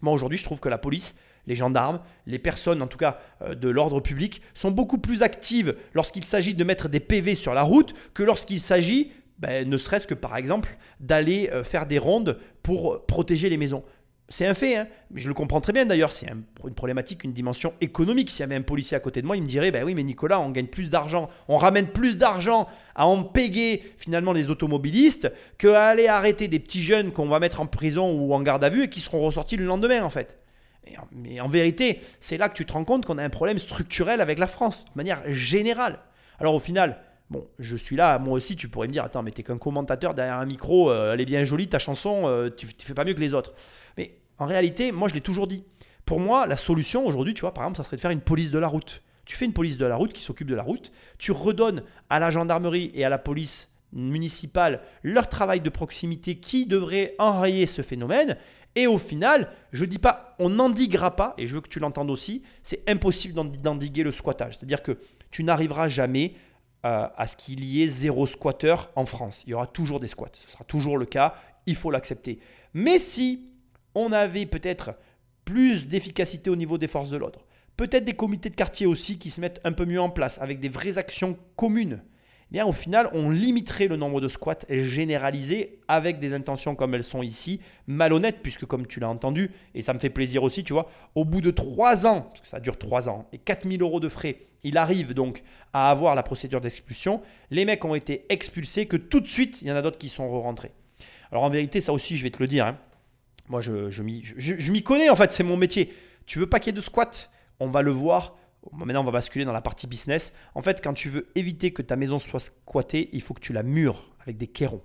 moi aujourd'hui je trouve que la police, les gendarmes, les personnes en tout cas euh, de l'ordre public sont beaucoup plus actives lorsqu'il s'agit de mettre des PV sur la route que lorsqu'il s'agit ben, ne serait-ce que par exemple d'aller euh, faire des rondes pour protéger les maisons. C'est un fait, hein mais je le comprends très bien d'ailleurs, c'est une problématique, une dimension économique. S'il y avait un policier à côté de moi, il me dirait, ben oui mais Nicolas, on gagne plus d'argent, on ramène plus d'argent à en payer finalement les automobilistes qu'à aller arrêter des petits jeunes qu'on va mettre en prison ou en garde à vue et qui seront ressortis le lendemain en fait. mais en vérité, c'est là que tu te rends compte qu'on a un problème structurel avec la France, de manière générale. Alors au final, Bon, je suis là, moi aussi, tu pourrais me dire, attends, mais t'es qu'un commentateur derrière un micro, euh, elle est bien jolie ta chanson, euh, tu, tu fais pas mieux que les autres. Mais en réalité, moi je l'ai toujours dit. Pour moi, la solution aujourd'hui, tu vois, par exemple, ça serait de faire une police de la route. Tu fais une police de la route qui s'occupe de la route, tu redonnes à la gendarmerie et à la police municipale leur travail de proximité qui devrait enrayer ce phénomène. Et au final, je dis pas on n'endiguera pas, et je veux que tu l'entendes aussi, c'est impossible d'endiguer le squattage. C'est-à-dire que tu n'arriveras jamais euh, à ce qu'il y ait zéro squatter en France. Il y aura toujours des squats. Ce sera toujours le cas. Il faut l'accepter. Mais si on avait peut-être plus d'efficacité au niveau des forces de l'ordre, peut-être des comités de quartier aussi qui se mettent un peu mieux en place avec des vraies actions communes, eh bien au final, on limiterait le nombre de squats généralisés avec des intentions comme elles sont ici, malhonnêtes, puisque comme tu l'as entendu, et ça me fait plaisir aussi, tu vois, au bout de 3 ans, parce que ça dure 3 ans, et 4000 euros de frais, il arrive donc à avoir la procédure d'expulsion. Les mecs ont été expulsés, que tout de suite, il y en a d'autres qui sont re-rentrés. Alors en vérité, ça aussi, je vais te le dire, hein. moi je, m'y connais en fait, c'est mon métier. Tu veux pas qu'il y ait de squat On va le voir Maintenant, on va basculer dans la partie business. En fait, quand tu veux éviter que ta maison soit squattée, il faut que tu la mûres avec des cairons.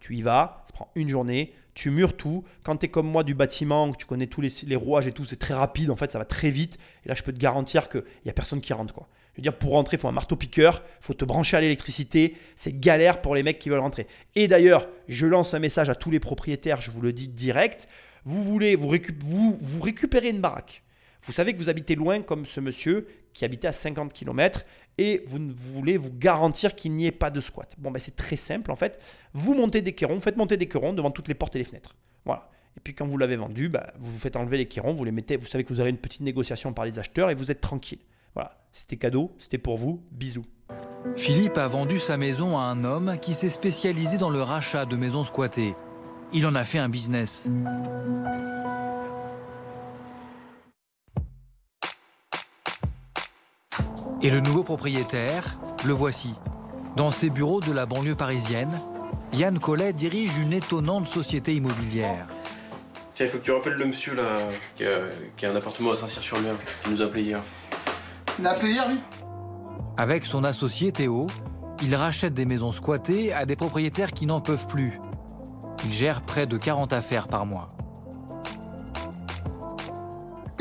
tu y vas, ça prend une journée, tu mûres tout. Quand tu es comme moi du bâtiment, que tu connais tous les, rouages et tout, c'est très rapide, en fait, ça va très vite. Et là, je peux te garantir qu'il n'y a personne qui rentre. Quoi. Je veux dire, pour rentrer, il faut un marteau-piqueur, il faut te brancher à l'électricité. C'est galère pour les mecs qui veulent rentrer. Et d'ailleurs, je lance un message à tous les propriétaires, je vous le dis direct. Vous voulez vous, vous, vous récupérer une baraque vous savez que vous habitez loin comme ce monsieur qui habitait à 50 km et vous voulez vous garantir qu'il n'y ait pas de squat. Bon, ben c'est très simple en fait. Vous montez des quérons, faites monter des quérons devant toutes les portes et les fenêtres. Voilà. Et puis quand vous l'avez vendu, bah, vous vous faites enlever les quérons, vous les mettez, vous savez que vous aurez une petite négociation par les acheteurs et vous êtes tranquille. Voilà. C'était cadeau, c'était pour vous. Bisous. Philippe a vendu sa maison à un homme qui s'est spécialisé dans le rachat de maisons squattées. Il en a fait un business. Et le nouveau propriétaire, le voici. Dans ses bureaux de la banlieue parisienne, Yann Collet dirige une étonnante société immobilière. Tiens, il faut que tu rappelles le monsieur là, qui a, qui a un appartement à Saint-Cyr-sur-Mer, qui nous a appelé hier. Il a appelé hier, lui? Avec son associé Théo, il rachète des maisons squattées à des propriétaires qui n'en peuvent plus. Il gère près de 40 affaires par mois.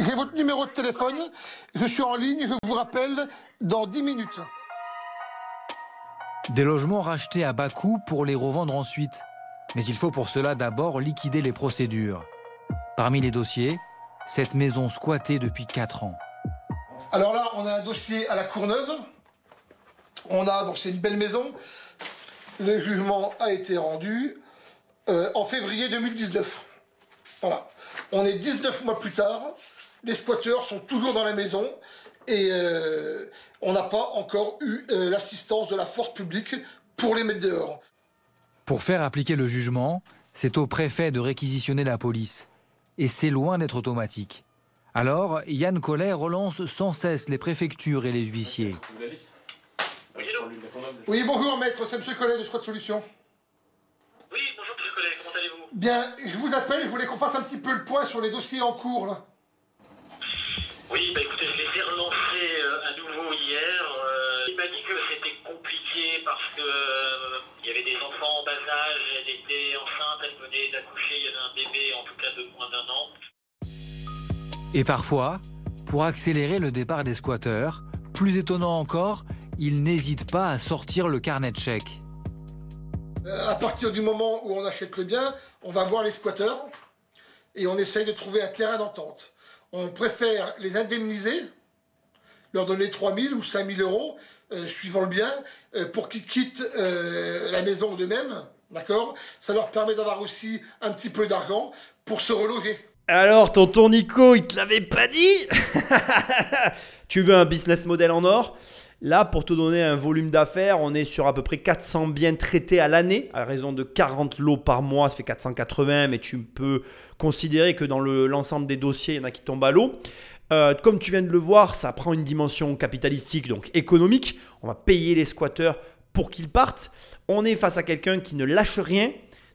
J'ai votre numéro de téléphone, je suis en ligne, je vous rappelle dans 10 minutes. Des logements rachetés à bas coût pour les revendre ensuite. Mais il faut pour cela d'abord liquider les procédures. Parmi les dossiers, cette maison squattée depuis 4 ans. Alors là, on a un dossier à la Courneuve. On a, donc c'est une belle maison. Le jugement a été rendu euh, en février 2019. Voilà. On est 19 mois plus tard. Les squatteurs sont toujours dans la maison et euh, on n'a pas encore eu euh, l'assistance de la force publique pour les mettre dehors. Pour faire appliquer le jugement, c'est au préfet de réquisitionner la police. Et c'est loin d'être automatique. Alors, Yann Collet relance sans cesse les préfectures et les huissiers. Oui, bonjour maître, c'est M. Collet de Squat Solutions. Oui, bonjour monsieur Collet, comment allez-vous? Bien, je vous appelle, je voulais qu'on fasse un petit peu le point sur les dossiers en cours là. Oui, bah écoutez, je les ai relancés euh, à nouveau hier. Euh, il m'a dit que c'était compliqué parce que euh, il y avait des enfants en bas âge, elle était enceinte, elle venait d'accoucher, il y avait un bébé en tout cas de moins d'un an. Et parfois, pour accélérer le départ des squatteurs, plus étonnant encore, ils n'hésitent pas à sortir le carnet de chèques. À partir du moment où on achète le bien, on va voir les squatteurs et on essaye de trouver un terrain d'entente. On préfère les indemniser, leur donner 3 000 ou 5 000 euros, euh, suivant le bien, euh, pour qu'ils quittent euh, la maison d'eux-mêmes. D'accord? Ça leur permet d'avoir aussi un petit peu d'argent pour se reloger. Alors, tonton Nico, il te l'avait pas dit? Tu veux un business model en or? Là, pour te donner un volume d'affaires, on est sur à peu près 400 biens traités à l'année, à raison de 40 lots par mois, ça fait 480, mais tu peux considérer que dans le- l'ensemble des dossiers, il y en a qui tombent à l'eau. Euh, comme tu viens de le voir, ça prend une dimension capitalistique, donc économique. On va payer les squatteurs pour qu'ils partent. On est face à quelqu'un qui ne lâche rien.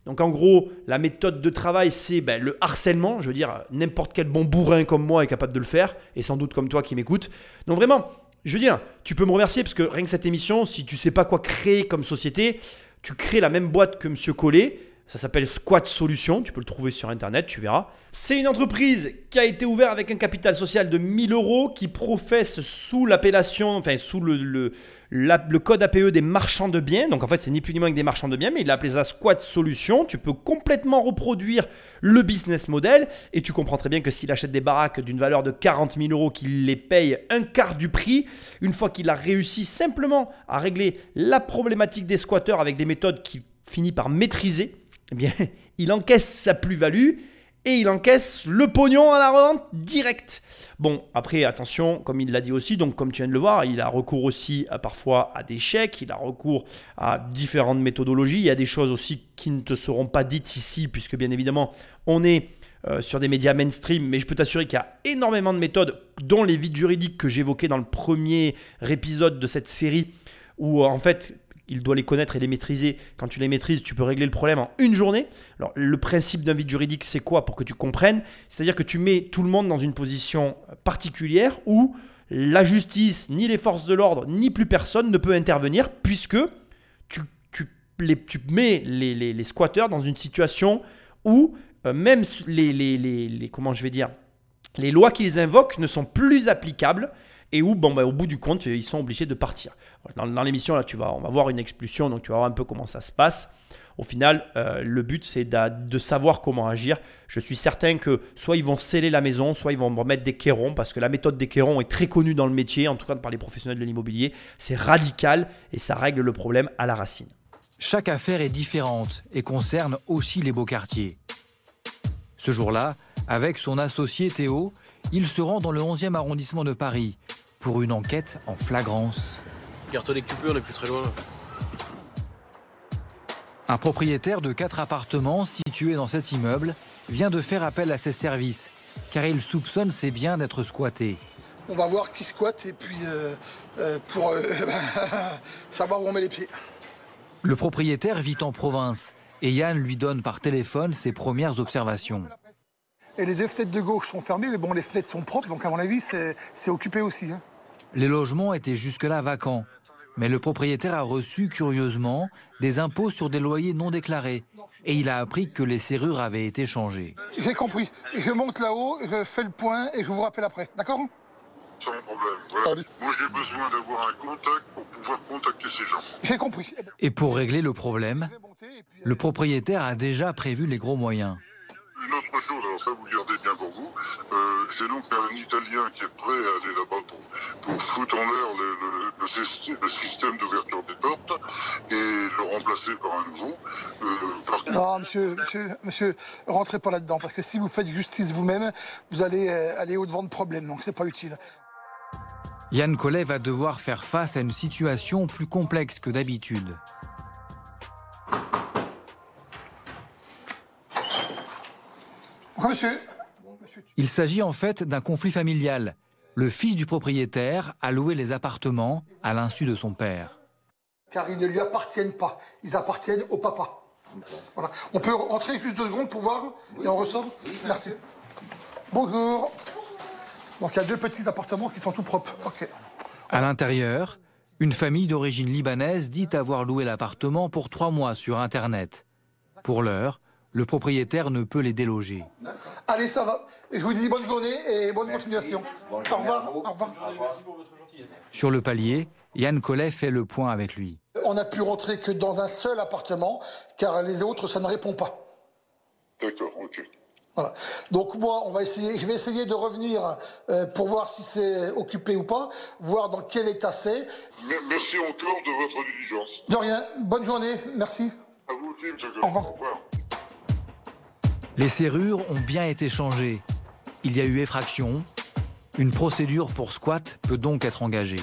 Donc en gros, la méthode de travail, c'est ben, le harcèlement. Je veux dire, n'importe quel bon bourrin comme moi est capable de le faire, et sans doute comme toi qui m'écoutes. Donc vraiment, je veux dire, tu peux me remercier parce que rien que cette émission, si tu sais pas quoi créer comme société, tu crées la même boîte que Monsieur Collet. Ça s'appelle Squat Solutions. Tu peux le trouver sur internet, tu verras. C'est une entreprise qui a été ouverte avec un capital social de 1000 euros qui professe sous l'appellation, enfin sous le, le code APE des marchands de biens. Donc en fait, c'est ni plus ni moins que des marchands de biens, mais il a appelé ça Squat Solutions. Tu peux complètement reproduire le business model et tu comprends très bien que s'il achète des baraques d'une valeur de 40 000 euros, qu'il les paye un quart du prix, une fois qu'il a réussi simplement à régler la problématique des squatteurs avec des méthodes qu'il finit par maîtriser, eh bien, il encaisse sa plus-value et il encaisse le pognon à la revente direct. Bon, après, attention, comme il l'a dit aussi, donc comme tu viens de le voir, il a recours aussi à, parfois à des chèques, il a recours à différentes méthodologies. Il y a des choses aussi qui ne te seront pas dites ici, puisque bien évidemment, on est euh, sur des médias mainstream, mais je peux t'assurer qu'il y a énormément de méthodes, dont les vides juridiques que j'évoquais dans le premier épisode de cette série, où en fait, il doit les connaître et les maîtriser. Quand tu les maîtrises, tu peux régler le problème en une journée. Alors, le principe d'un vide juridique, c'est quoi pour que tu comprennes? C'est-à-dire que tu mets tout le monde dans une position particulière où la justice, ni les forces de l'ordre, ni plus personne ne peut intervenir puisque tu, tu, les- tu mets les, les- les squatteurs dans une situation où euh, même les, les- comment je vais dire, les lois qu'ils invoquent ne sont plus applicables et où, bon, bah, au bout du compte, ils sont obligés de partir. Dans, l'émission, là, tu vas, on va voir une expulsion, donc tu vas voir un peu comment ça se passe. Au final, euh, le but, c'est de savoir comment agir. Je suis certain que soit ils vont sceller la maison, soit ils vont remettre des quérons, parce que la méthode des quérons est très connue dans le métier, en tout cas par les professionnels de l'immobilier. C'est radical et ça règle le problème à la racine. Chaque affaire est différente et concerne aussi les beaux quartiers. Ce jour-là, avec son associé Théo, il se rend dans le 11e arrondissement de Paris pour une enquête en flagrance. On n'est plus très loin. Un propriétaire de quatre appartements situés dans cet immeuble vient de faire appel à ses services car il soupçonne ses biens d'être squattés. On va voir qui squatte et puis euh, euh, pour euh, savoir où on met les pieds. Le propriétaire vit en province et Yann lui donne par téléphone ses premières observations. Et les deux fenêtres de gauche sont fermées, mais bon, les fenêtres sont propres, donc à mon avis, c'est c'est occupé aussi. hein. Les logements étaient jusque-là vacants, mais le propriétaire a reçu curieusement des impôts sur des loyers non déclarés et il a appris que les serrures avaient été changées. J'ai compris. Je monte là-haut, je fais le point et je vous rappelle après. D'accord? Sans problème. Voilà. Moi, j'ai besoin d'avoir un contact pour pouvoir contacter ces gens. J'ai compris. Et pour régler le problème, le propriétaire a déjà prévu les gros moyens. Une autre chose, alors ça, vous le gardez bien pour vous. Euh, j'ai donc un Italien qui est prêt à aller là-bas pour, pour foutre en l'air le, le- le syst- le système d'ouverture des portes et le remplacer par un nouveau. Euh, par Non, monsieur, monsieur, monsieur, rentrez pas là-dedans, parce que si vous faites justice vous-même, vous allez euh, aller au-devant de problèmes, donc c'est pas utile. Yann Collet va devoir faire face à une situation plus complexe que d'habitude. Monsieur. Il s'agit en fait d'un conflit familial. Le fils du propriétaire a loué les appartements à l'insu de son père. Car ils ne lui appartiennent pas. Ils appartiennent au papa. Voilà. On peut rentrer juste deux secondes pour voir et on ressort Merci. Bonjour. Donc il y a deux petits appartements qui sont tout propres. Ok. À l'intérieur, une famille d'origine libanaise dit avoir loué l'appartement pour trois mois sur Internet. Pour l'heure, le propriétaire ne peut les déloger. Allez, ça va. Je vous dis bonne journée et bonne continuation. Au revoir. Au revoir. Sur le palier, Yann Collet fait le point avec lui. On n'a pu rentrer que dans un seul appartement, car les autres, ça ne répond pas. D'accord, ok. Voilà. Donc moi, on va essayer, je vais essayer de revenir euh, pour voir si c'est occupé ou pas, voir dans quel état c'est. Me- Merci encore de votre diligence. De rien. Bonne journée. Merci. À vous aussi, monsieur Au revoir. Au revoir. Les serrures ont bien été changées. Il y a eu effraction. Une procédure pour squat peut donc être engagée.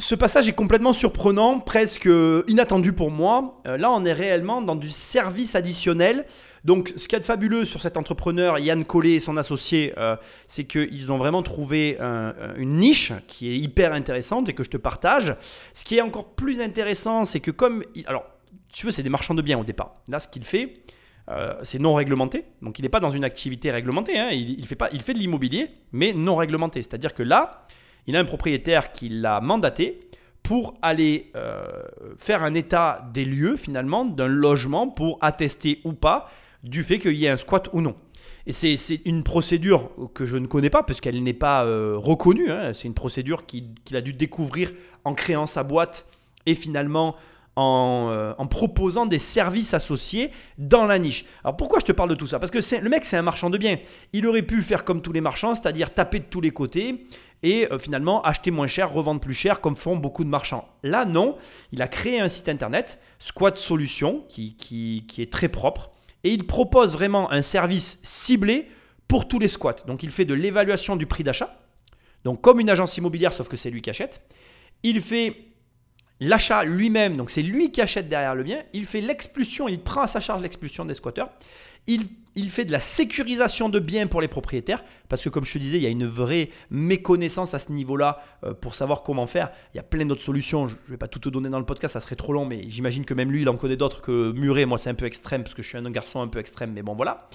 Ce passage est complètement surprenant, presque inattendu pour moi. Euh, là, on est réellement dans du service additionnel. Donc, ce qu'il y a de fabuleux sur cet entrepreneur, Yann Collet et son associé, euh, c'est qu'ils ont vraiment trouvé un- une niche qui est hyper intéressante et que je te partage. Ce qui est encore plus intéressant, c'est que comme... Alors, tu veux, c'est des marchands de biens au départ. Là, ce qu'il fait, euh, c'est non réglementé. Donc, il n'est pas dans une activité réglementée. hein. Il, fait pas, il fait de l'immobilier, mais non réglementé. C'est-à-dire que là, il a un propriétaire qui l'a mandaté pour aller euh, faire un état des lieux finalement d'un logement pour attester ou pas du fait qu'il y ait un squat ou non. Et c'est une procédure que je ne connais pas parce qu'elle n'est pas euh, reconnue. hein. C'est une procédure qu'il a dû découvrir en créant sa boîte et finalement en, euh, en proposant des services associés dans la niche. Alors pourquoi je te parle de tout ça? Parce que le mec c'est un marchand de biens. Il aurait pu faire comme tous les marchands, c'est-à-dire taper de tous les côtés et euh, finalement acheter moins cher, revendre plus cher comme font beaucoup de marchands. Là non, il a créé un site internet, Squat Solutions, qui, qui, qui est très propre et il propose vraiment un service ciblé pour tous les squats. Donc il fait de l'évaluation du prix d'achat, donc comme une agence immobilière sauf que c'est lui qui achète. Il fait l'achat lui-même, donc c'est lui qui achète derrière le bien. Il fait l'expulsion, il prend à sa charge l'expulsion des squatteurs. Il, fait de la sécurisation de biens pour les propriétaires, parce que comme je te disais, il y a une vraie méconnaissance à ce niveau-là euh, pour savoir comment faire. Il y a plein d'autres solutions, je ne vais pas tout te donner dans le podcast, ça serait trop long, mais j'imagine que même lui, il en connaît d'autres que Muret. Moi, c'est un peu extrême, parce que je suis un garçon un peu extrême, mais bon, voilà.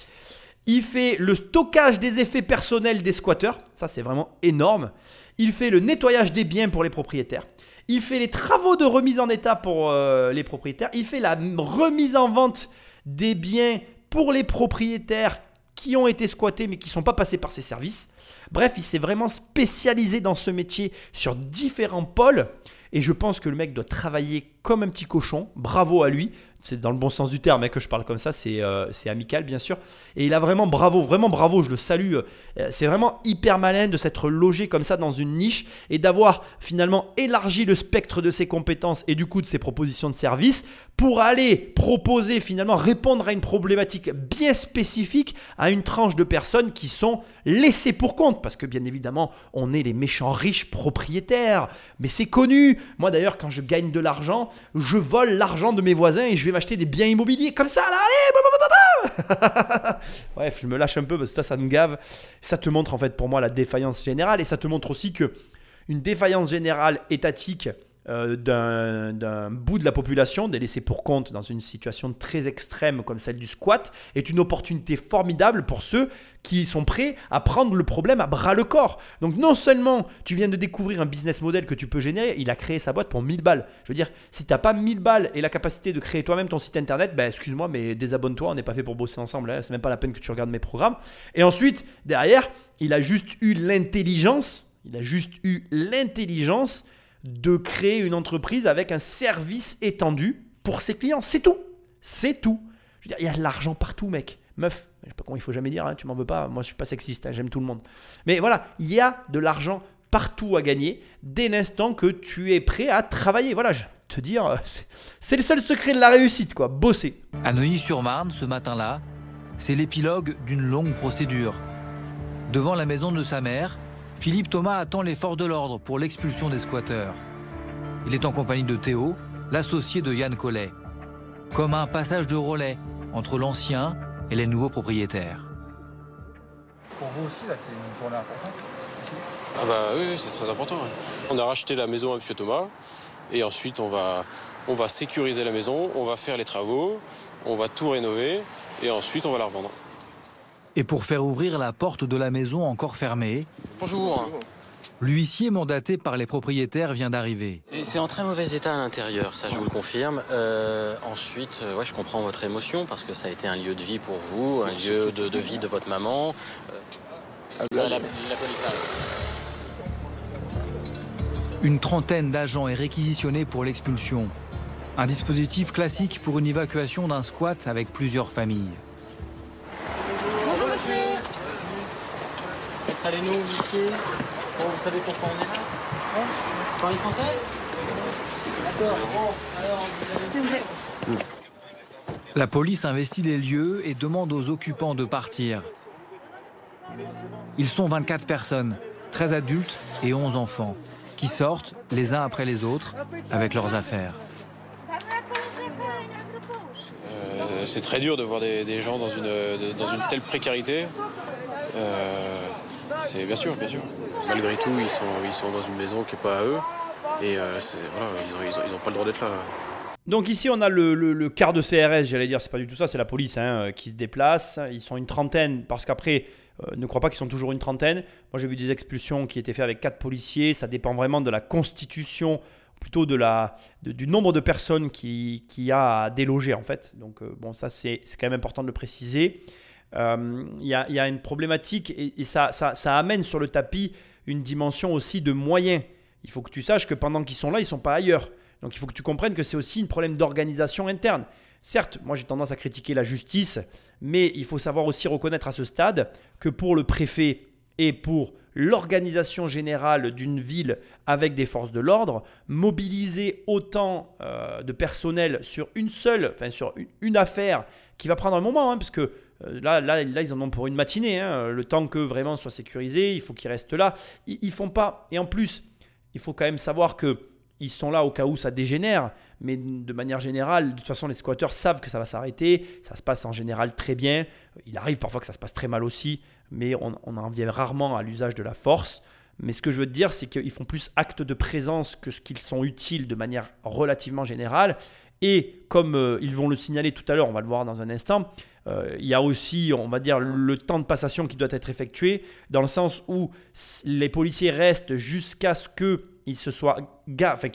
Il fait le stockage des effets personnels des squatteurs, ça c'est vraiment énorme. Il fait le nettoyage des biens pour les propriétaires. Il fait les travaux de remise en état pour euh, les propriétaires. Il fait la remise en vente des biens pour les propriétaires qui ont été squattés mais qui ne sont pas passés par ses services. Bref, il s'est vraiment spécialisé dans ce métier sur différents pôles. Et je pense que le mec doit travailler comme un petit cochon. Bravo à lui. C'est dans le bon sens du terme hein, que je parle comme ça, c'est euh, amical bien sûr. Et il a vraiment bravo, vraiment bravo, je le salue. Euh, C'est vraiment hyper malin de s'être logé comme ça dans une niche et d'avoir finalement élargi le spectre de ses compétences et du coup de ses propositions de service pour aller proposer finalement répondre à une problématique bien spécifique à une tranche de personnes qui sont laissées pour compte parce que bien évidemment on est les méchants riches propriétaires. Mais c'est connu. Moi d'ailleurs quand je gagne de l'argent je vole l'argent de mes voisins et je vais m'acheter des biens immobiliers. Comme ça là allez blablabla. bref je me lâche un peu parce que ça ça me gave. Ça te montre en fait pour moi la défaillance générale. Et ça te montre aussi que une défaillance générale étatique euh, d'un bout de la population, des laissés pour compte dans une situation très extrême comme celle du squat, est une opportunité formidable pour ceux qui sont prêts à prendre le problème à bras le corps. Donc non seulement tu viens de découvrir un business model que tu peux générer, il a créé sa boîte pour 1000 balles. Je veux dire, si tu n'as pas 1000 balles et la capacité de créer toi-même ton site internet, ben excuse-moi, mais désabonne-toi, on n'est pas fait pour bosser ensemble, hein. c'est même pas la peine que tu regardes mes programmes. Et ensuite, derrière, il a juste eu l'intelligence, il a juste eu l'intelligence de créer une entreprise avec un service étendu pour ses clients. C'est tout. C'est tout. Je veux dire, il y a de l'argent partout, mec. Meuf, je sais pas comment il faut jamais dire, hein, tu m'en veux pas, moi je suis pas sexiste, hein, j'aime tout le monde. Mais voilà, il y a de l'argent partout à gagner dès l'instant que tu es prêt à travailler. Voilà, je te dire, euh, c'est le seul secret de la réussite, quoi, bosser. À Neuilly-sur-Marne, ce matin-là, c'est l'épilogue d'une longue procédure. Devant la maison de sa mère, Philippe Thomas attend les forces de l'ordre pour l'expulsion des squatteurs. Il est en compagnie de Théo, l'associé de Yann Collet. Comme un passage de relais entre l'ancien et les nouveaux propriétaires. Pour vous aussi, là, c'est une journée importante. Ah bah oui, c'est très important. ouais. On a racheté la maison à M. Thomas et ensuite on va, on va sécuriser la maison, on va faire les travaux, on va tout rénover et ensuite on va la revendre. Et pour faire ouvrir la porte de la maison encore fermée, Bonjour. l'huissier mandaté par les propriétaires vient d'arriver. C'est- en très mauvais état à l'intérieur, ça je vous le confirme. Euh, ensuite, euh, ouais, je comprends votre émotion parce que ça a été un lieu de vie pour vous, un lieu de, de vie de votre maman. Euh, la, la police arrive. Une trentaine d'agents est réquisitionné pour l'expulsion. Un dispositif classique pour une évacuation d'un squat avec plusieurs familles. Huissier, bon, vous savez pourquoi on est là Hein Vous parlez français D'accord, bon, alors vous avez... La police investit les lieux et demande aux occupants de partir. Ils sont 24 personnes, 13 adultes et 11 enfants, qui sortent les uns après les autres avec leurs affaires. Euh, c'est très dur de voir des, des gens dans une, dans une telle précarité. Euh, c'est bien sûr, bien sûr. Malgré tout, ils sont, ils sont dans une maison qui n'est pas à eux. Et euh, voilà, ils n'ont pas le droit d'être là. Donc ici on a le, le- quart de CRS, j'allais dire, c'est pas du tout ça, c'est la police hein, euh, qui se déplace. Ils sont une trentaine, parce qu'après, euh, ne crois pas qu'ils sont toujours une trentaine. Moi j'ai vu des expulsions qui étaient faites avec quatre policiers, ça dépend vraiment de la constitution, plutôt de la, du nombre de personnes qui, qui a à déloger en fait. Donc bon, ça c'est quand même important de le préciser. Euh, Il y, a, il y a une problématique et, ça, amène sur le tapis une dimension aussi de moyens. Il faut que tu saches que pendant qu'ils sont là, ils ne sont pas ailleurs. Donc il faut que tu comprennes que c'est aussi un problème d'organisation interne. Certes, moi j'ai tendance à critiquer la justice, mais il faut savoir aussi reconnaître à ce stade que pour le préfet et pour l'organisation générale d'une ville avec des forces de l'ordre, mobiliser autant euh, de personnel sur une seule, enfin sur une, affaire qui va prendre un moment, hein, parce que euh, là, là, là, ils en ont pour une matinée, hein, le temps que vraiment soit sécurisé, il faut qu'ils restent là. Ils, ils font pas, et en plus, il faut quand même savoir que ils sont là au cas où ça dégénère, mais de manière générale, de toute façon, les squatteurs savent que ça va s'arrêter. Ça se passe en général très bien. Il arrive parfois que ça se passe très mal aussi, mais on, on en vient rarement à l'usage de la force. Mais ce que je veux te dire, c'est qu'ils font plus acte de présence que ce qu'ils sont utiles de manière relativement générale. Et comme euh, ils vont le signaler tout à l'heure, on va le voir dans un instant, euh, il y a aussi, on va dire, le temps de passation qui doit être effectué, dans le sens où les policiers restent jusqu'à ce qu'ils soient,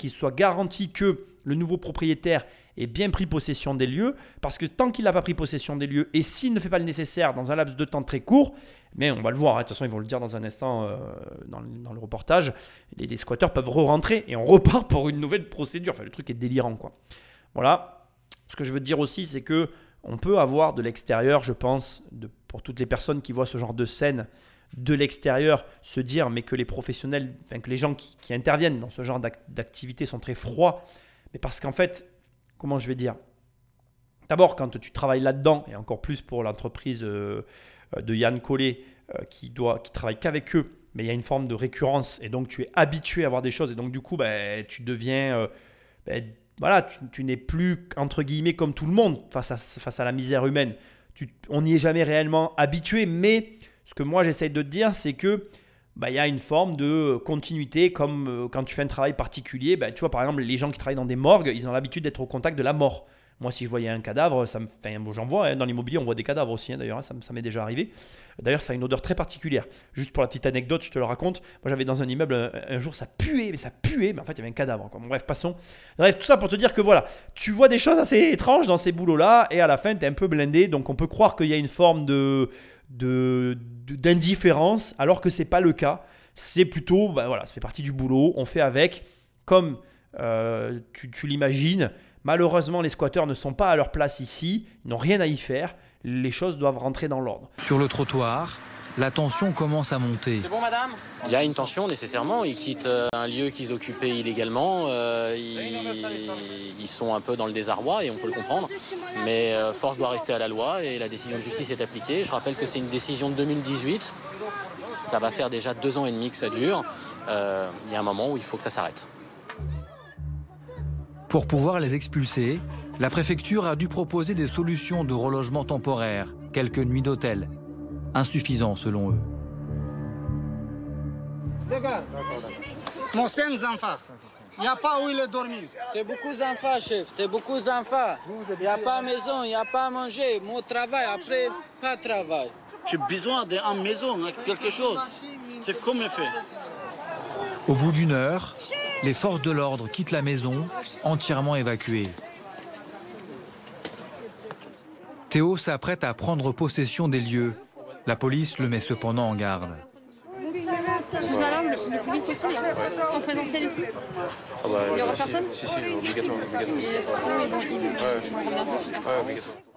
soit garanti que le nouveau propriétaire ait bien pris possession des lieux, parce que tant qu'il n'a pas pris possession des lieux, et s'il ne fait pas le nécessaire dans un laps de temps très court, mais on va le voir, hein, de toute façon ils vont le dire dans un instant euh, dans, le- reportage, les, les squatteurs peuvent re-rentrer et on repart pour une nouvelle procédure. Enfin, le truc est délirant, quoi. Voilà. Ce que je veux dire aussi, c'est que on peut avoir de l'extérieur, je pense, pour toutes les personnes qui voient ce genre de scène de l'extérieur, se dire mais que les professionnels, enfin, que les gens qui, interviennent dans ce genre d'ac- d'activité sont très froids. Mais parce qu'en fait, comment je vais dire? D'abord, quand tu travailles là-dedans, et encore plus pour l'entreprise euh, euh, de Yann Collet, euh, qui, doit, qui travaille qu'avec eux, mais il y a une forme de récurrence, et donc tu es habitué à voir des choses, et donc du coup, ben, tu deviens... ben, voilà, tu, n'es plus, entre guillemets, comme tout le monde face à, la misère humaine. On n'y est jamais réellement habitué, mais ce que moi j'essaye de te dire, c'est que bah, y a une forme de continuité, comme euh, quand tu fais un travail particulier. bah, tu vois, par exemple, les gens qui travaillent dans des morgues, ils ont l'habitude d'être au contact de la mort. Moi, si je voyais un cadavre, ça me, j'en vois. hein, dans l'immobilier, on voit des cadavres aussi, hein, d'ailleurs. hein, ça, m'est déjà arrivé. D'ailleurs, ça a une odeur très particulière. Juste pour la petite anecdote, je te le raconte. Moi, j'avais dans un immeuble un, jour, ça puait, mais ça puait. Mais en fait, il y avait un cadavre. quoi. Bref, passons. Bref, tout ça pour te dire que voilà, tu vois des choses assez étranges dans ces boulots-là, et à la fin, tu es un peu blindé. Donc, on peut croire qu'il y a une forme de d'indifférence, alors que c'est pas le cas. C'est plutôt, bah voilà, ça fait partie du boulot, on fait avec, comme euh, tu l'imagines. Malheureusement, les squatteurs ne sont pas à leur place ici, ils n'ont rien à y faire. Les choses doivent rentrer dans l'ordre. Sur le trottoir, la tension commence à monter. bon, madame Il y a une tension nécessairement. Ils quittent euh, un lieu qu'ils occupaient illégalement. euh, ils, ils sont un peu dans le désarroi et on peut le comprendre. Mais euh, force doit rester à la loi et la décision de justice est appliquée. Je rappelle que c'est une décision de 2018. Ça va faire déjà deux ans et demi que ça dure. Euh, Il y a un moment où il faut que ça s'arrête. Pour pouvoir les expulser, la préfecture a dû proposer des solutions de relogement temporaire, quelques nuits d'hôtel. Insuffisant selon eux. Regarde. Mon cinq enfants. Il n'y a pas où il est dormi. C'est beaucoup d'enfants, chef. C'est beaucoup d'enfants. Il n'y a pas de maison, il n'y a pas à manger. Mon travail, après, pas de travail. J'ai besoin d'une maison, quelque chose. C'est comme fait. Au bout d'une heure, les forces de l'ordre quittent la maison, entièrement évacuée. Théo s'apprête à prendre possession des lieux. La police le met cependant en garde. Sous alarme, le, le public aussi, là, sans présentiel ici Ah bah, Il y aura personne Si, si, obligatoire.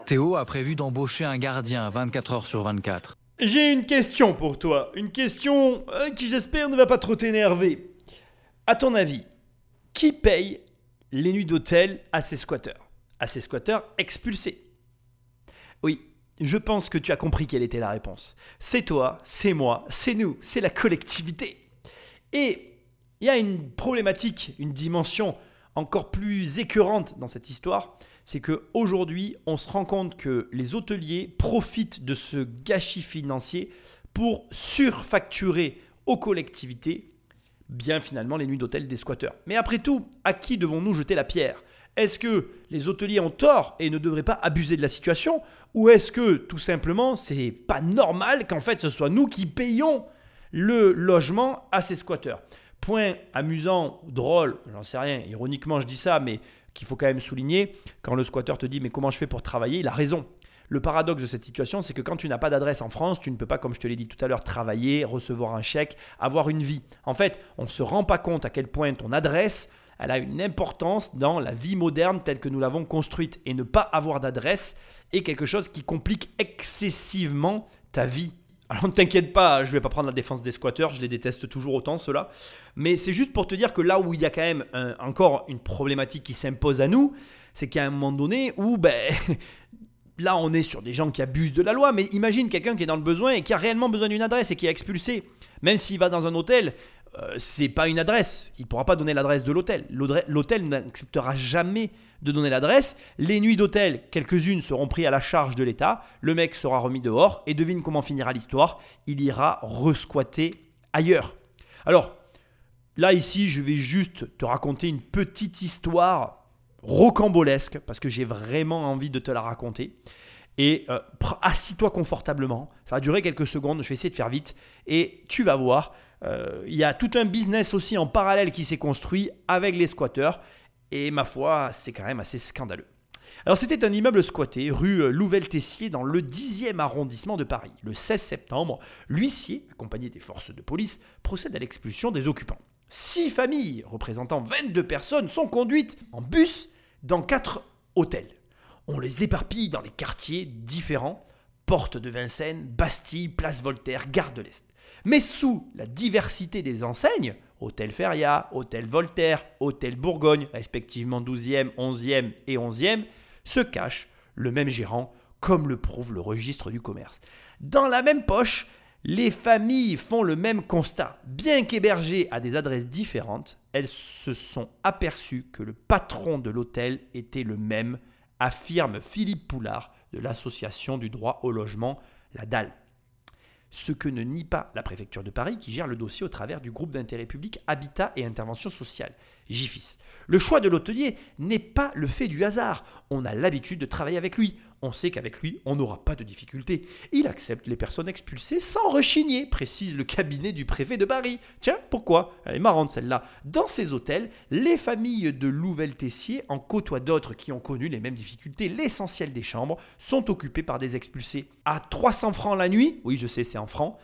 Théo a prévu d'embaucher un gardien 24 heures sur 24. J'ai une question pour toi. Une question euh, qui, j'espère, ne va pas trop t'énerver. À ton avis, qui paye les nuits d'hôtel à ces squatteurs? À ces squatteurs expulsés Oui, je pense que tu as compris quelle était la réponse. C'est toi, c'est moi, c'est nous, c'est la collectivité. Et il y a une problématique, une dimension encore plus écœurante dans cette histoire, c'est que aujourd'hui, on se rend compte que les hôteliers profitent de ce gâchis financier pour surfacturer aux collectivités bien finalement les nuits d'hôtel des squatteurs. Mais après tout, à qui devons-nous jeter la pierre? Est-ce que les hôteliers ont tort et ne devraient pas abuser de la situation? Ou est-ce que tout simplement c'est pas normal qu'en fait ce soit nous qui payons le logement à ces squatteurs? Point amusant, drôle, j'en sais rien, ironiquement je dis ça, mais qu'il faut quand même souligner, quand le squatteur te dit mais comment je fais pour travailler, il a raison. Le paradoxe de cette situation, c'est que quand tu n'as pas d'adresse en France, tu ne peux pas, comme je te l'ai dit tout à l'heure, travailler, recevoir un chèque, avoir une vie. En fait, on ne se rend pas compte à quel point ton adresse, elle a une importance dans la vie moderne telle que nous l'avons construite. Et ne pas avoir d'adresse est quelque chose qui complique excessivement ta vie. Alors ne t'inquiète pas, je ne vais pas prendre la défense des squatteurs, je les déteste toujours autant ceux-là. Mais c'est juste pour te dire que là où il y a quand même encore une problématique qui s'impose à nous, c'est qu'à un moment donné où ben, là on est sur des gens qui abusent de la loi, mais imagine quelqu'un qui est dans le besoin et qui a réellement besoin d'une adresse et qui est expulsé. Même s'il va dans un hôtel, euh, c'est pas une adresse. Il pourra pas donner l'adresse de l'hôtel. L'hôtel l'hôtel n'acceptera jamais de donner l'adresse. Les nuits d'hôtel, quelques-unes seront prises à la charge de l'État. Le mec sera remis dehors et devine comment finira l'histoire. Il ira resquatter ailleurs. Alors, là ici, je vais juste te raconter une petite histoire rocambolesque parce que j'ai vraiment envie de te la raconter. Et euh, assis-toi confortablement. Ça va durer quelques secondes. Je vais essayer de faire vite. Et tu vas voir. euh, Il y a tout un business aussi en parallèle qui s'est construit avec les squatteurs. Et ma foi, c'est quand même assez scandaleux. Alors c'était un immeuble squatté, rue Louvel-Tessier, dans le 10e arrondissement de Paris. Le 16 septembre, l'huissier, accompagné des forces de police, procède à l'expulsion des occupants. Six familles, représentant 22 personnes, sont conduites en bus dans quatre hôtels. On les éparpille dans les quartiers différents, Porte de Vincennes, Bastille, Place Voltaire, Gare de l'Est. Mais sous la diversité des enseignes, Hôtel Feria, Hôtel Voltaire, Hôtel Bourgogne, respectivement 12e, 11e et 11e, se cache le même gérant, comme le prouve le registre du commerce. Dans la même poche, les familles font le même constat. Bien qu'hébergées à des adresses différentes, elles se sont aperçues que le patron de l'hôtel était le même, affirme Philippe Poulard de l'association du droit au logement, la DAL. Ce que ne nie pas la préfecture de Paris qui gère le dossier au travers du groupe d'intérêt public Habitat et Intervention sociale, Le choix de l'hôtelier n'est pas le fait du hasard. On a l'habitude de travailler avec lui. On sait qu'avec lui, on n'aura pas de difficultés. Il accepte les personnes expulsées sans rechigner, précise le cabinet du préfet de Paris. Tiens, pourquoi? Elle est marrante celle-là. Dans ces hôtels, les familles de Louvel-Tessier en côtoient d'autres qui ont connu les mêmes difficultés. L'essentiel des chambres sont occupées par des expulsés. À 300 francs la nuit, oui je sais c'est en francs,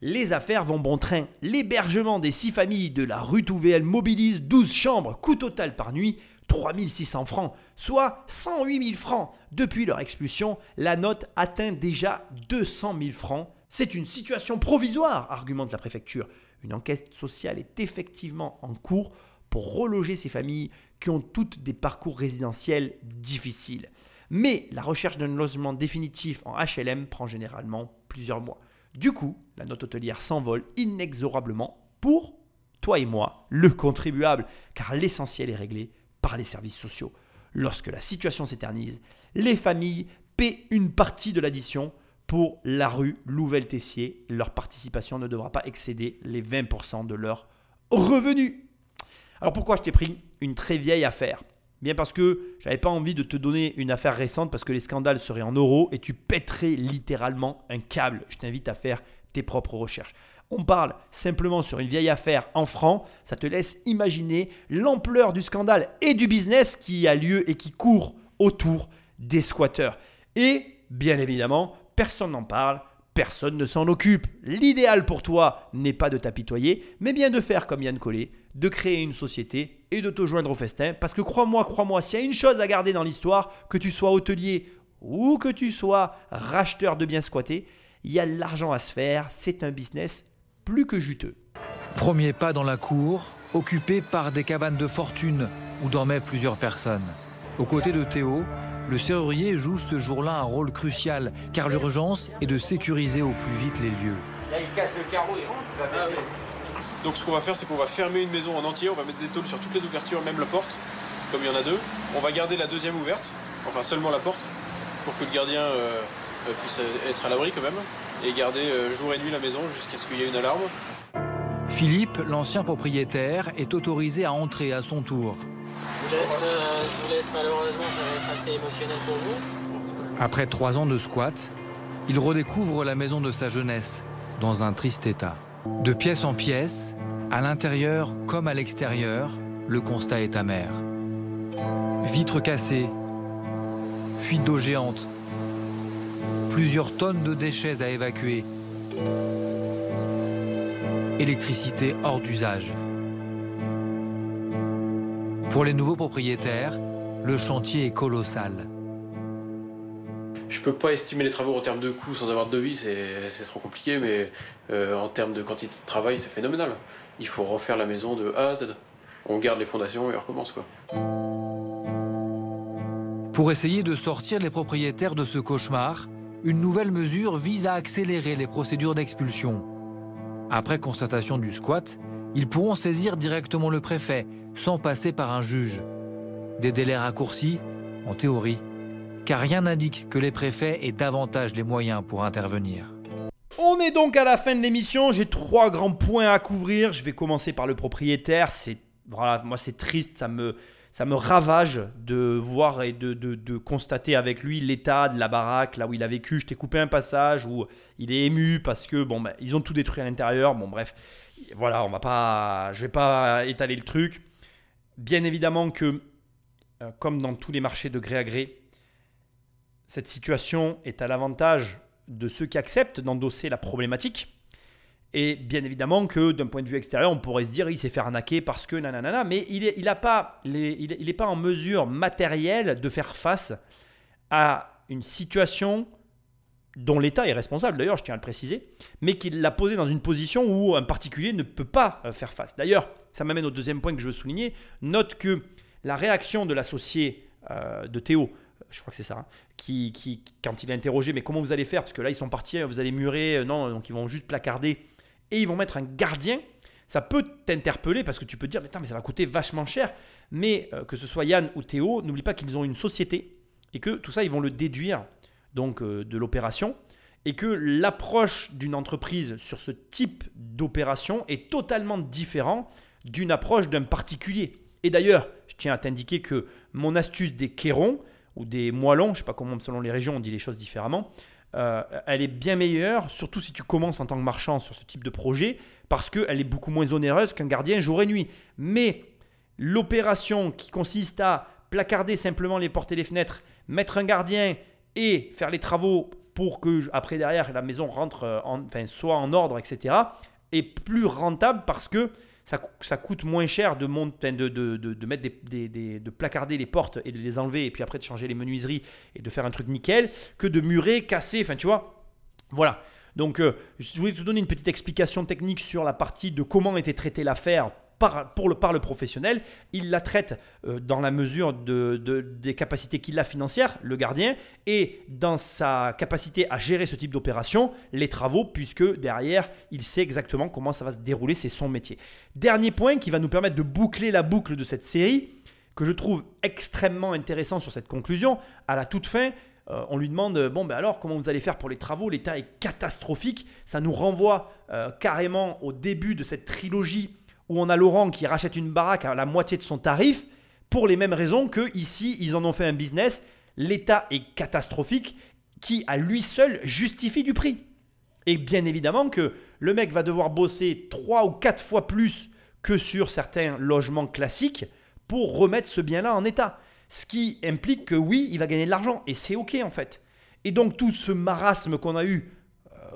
les affaires vont bon train. L'hébergement des six familles de la rue Touvéel mobilise 12 chambres, coût total par nuit 3600 francs, soit 108 000 francs. Depuis leur expulsion, la note atteint déjà 200 000 francs. C'est une situation provisoire, argumente la préfecture. Une enquête sociale est effectivement en cours pour reloger ces familles qui ont toutes des parcours résidentiels difficiles. Mais la recherche d'un logement définitif en HLM prend généralement plusieurs mois. Du coup, la note hôtelière s'envole inexorablement pour toi et moi, le contribuable, car l'essentiel est réglé par les services sociaux. Lorsque la situation s'éternise, les familles paient une partie de l'addition pour la rue Louvel-Tessier. Leur participation ne devra pas excéder les 20% de leurs revenus. Alors pourquoi je t'ai pris une très vieille affaire? Bien parce que j'avais pas envie de te donner une affaire récente parce que les scandales seraient en euros et tu pèterais littéralement un câble. Je t'invite à faire tes propres recherches on parle simplement sur une vieille affaire en francs, ça te laisse imaginer l'ampleur du scandale et du business qui a lieu et qui court autour des squatteurs. Et bien évidemment, personne n'en parle, personne ne s'en occupe. L'idéal pour toi n'est pas de t'apitoyer, mais bien de faire comme Yann Collet, de créer une société et de te joindre au festin. Parce que crois-moi, crois-moi, s'il y a une chose à garder dans l'histoire, que tu sois hôtelier ou que tu sois racheteur de biens squattés, il y a de l'argent à se faire, c'est un business plus que juteux. Premier pas dans la cour, occupé par des cabanes de fortune où dormaient plusieurs personnes. Aux côtés de Théo, le serrurier joue ce jour-là un rôle crucial, car l'urgence est de sécuriser au plus vite les lieux. Là, il casse le carreau et rentre. Ah Donc ce qu'on va faire, c'est qu'on va fermer une maison en entier, on va mettre des tôles sur toutes les ouvertures, même la porte, comme il y en a deux. On va garder la deuxième ouverte, enfin seulement la porte, pour que le gardien euh, puisse être à l'abri quand même et garder euh, jour et nuit la maison jusqu'à ce qu'il y ait une alarme. Philippe, l'ancien propriétaire, est autorisé à entrer à son tour. Je vous laisse, euh, je vous laisse malheureusement, ça va être assez émotionnel pour vous. Après trois ans de squat, il redécouvre la maison de sa jeunesse, dans un triste état. De pièce en pièce, à l'intérieur comme à l'extérieur, le constat est amer. Vitres cassées, fuite d'eau géante, plusieurs tonnes de déchets à évacuer, électricité hors d'usage. Pour les nouveaux propriétaires, le chantier est colossal. Je peux pas estimer les travaux en termes de coûts sans avoir de devis, c'est trop compliqué, mais euh, en termes de quantité de travail, c'est phénoménal. Il faut refaire la maison de A à Z. On garde les fondations et on recommence quoi. Pour essayer de sortir les propriétaires de ce cauchemar, une nouvelle mesure vise à accélérer les procédures d'expulsion. Après constatation du squat, ils pourront saisir directement le préfet, sans passer par un juge. Des délais raccourcis, en théorie, car rien n'indique que les préfets aient davantage les moyens pour intervenir. On est donc à la fin de l'émission, j'ai trois grands points à couvrir. Je vais commencer par le propriétaire. C'est voilà, moi c'est triste, ça me ça me ravage de voir et de, constater avec lui l'état de la baraque, là où il a vécu. Je t'ai coupé un passage où il est ému parce que bon, ben, ils ont tout détruit à l'intérieur. Bon, bref, voilà, on va pas, je vais pas étaler le truc. Bien évidemment que euh, comme dans tous les marchés de gré à gré, cette situation est à l'avantage de ceux qui acceptent d'endosser la problématique. Et bien évidemment que d'un point de vue extérieur, on pourrait se dire il s'est fait arnaquer parce que nanana, mais il n'est il pas, il pas en mesure matérielle de faire face à une situation dont l'État est responsable, d'ailleurs, je tiens à le préciser, mais qu'il l'a posé dans une position où un particulier ne peut pas euh, faire face. D'ailleurs, ça m'amène au deuxième point que je veux souligner. Note que la réaction de l'associé euh, de Théo, je crois que c'est ça, hein, qui, qui, quand il est interrogé, mais comment vous allez faire? Parce que là, ils sont partis, vous allez murer, euh, non, donc ils vont juste placarder et ils vont mettre un gardien. Ça peut t'interpeller parce que tu peux te dire, mais, mais ça va coûter vachement cher. Mais euh, que ce soit Yann ou Théo, n'oublie pas qu'ils ont une société et que tout ça, ils vont le déduire donc euh, de l'opération et que l'approche d'une entreprise sur ce type d'opération est totalement différent d'une approche d'un particulier. Et d'ailleurs, je tiens à t'indiquer que mon astuce des quérons ou des moellons, je sais pas comment selon les régions on dit les choses différemment, euh, elle est bien meilleure, surtout si tu commences en tant que marchand sur ce type de projet, parce qu'elle est beaucoup moins onéreuse qu'un gardien jour et nuit. Mais l'opération qui consiste à placarder simplement les portes et les fenêtres, mettre un gardien et faire les travaux pour que après derrière la maison rentre en, enfin, soit en ordre, etc., est plus rentable parce que ça, ça coûte moins cher de, de, de, de, de placarder les portes et de les enlever et puis après de changer les menuiseries et de faire un truc nickel que de murer, casser, enfin tu vois. Voilà. Donc euh, je voulais te donner une petite explication technique sur la partie de comment était traitée l'affaire par, pour le, par le professionnel. Il la traite euh, dans la mesure de, de- des capacités qu'il a financières, le gardien, et dans sa capacité à gérer ce type d'opération, les travaux, puisque derrière, il sait exactement comment ça va se dérouler, c'est son métier. Dernier point qui va nous permettre de boucler la boucle de cette série, que je trouve extrêmement intéressant sur cette conclusion, à la toute fin, euh, on lui demande bon ben alors comment vous allez faire pour les travaux? L'état est catastrophique ça nous renvoie euh, carrément au début de cette trilogie où on a Laurent qui rachète une baraque à la moitié de son tarif pour les mêmes raisons que ici ils en ont fait un business l'état est catastrophique qui à lui seul justifie du prix et bien évidemment que le mec va devoir bosser trois ou quatre fois plus que sur certains logements classiques pour remettre ce bien-là en état. Ce qui implique que oui, il va gagner de l'argent. Et c'est OK en fait. Et donc tout ce marasme qu'on a eu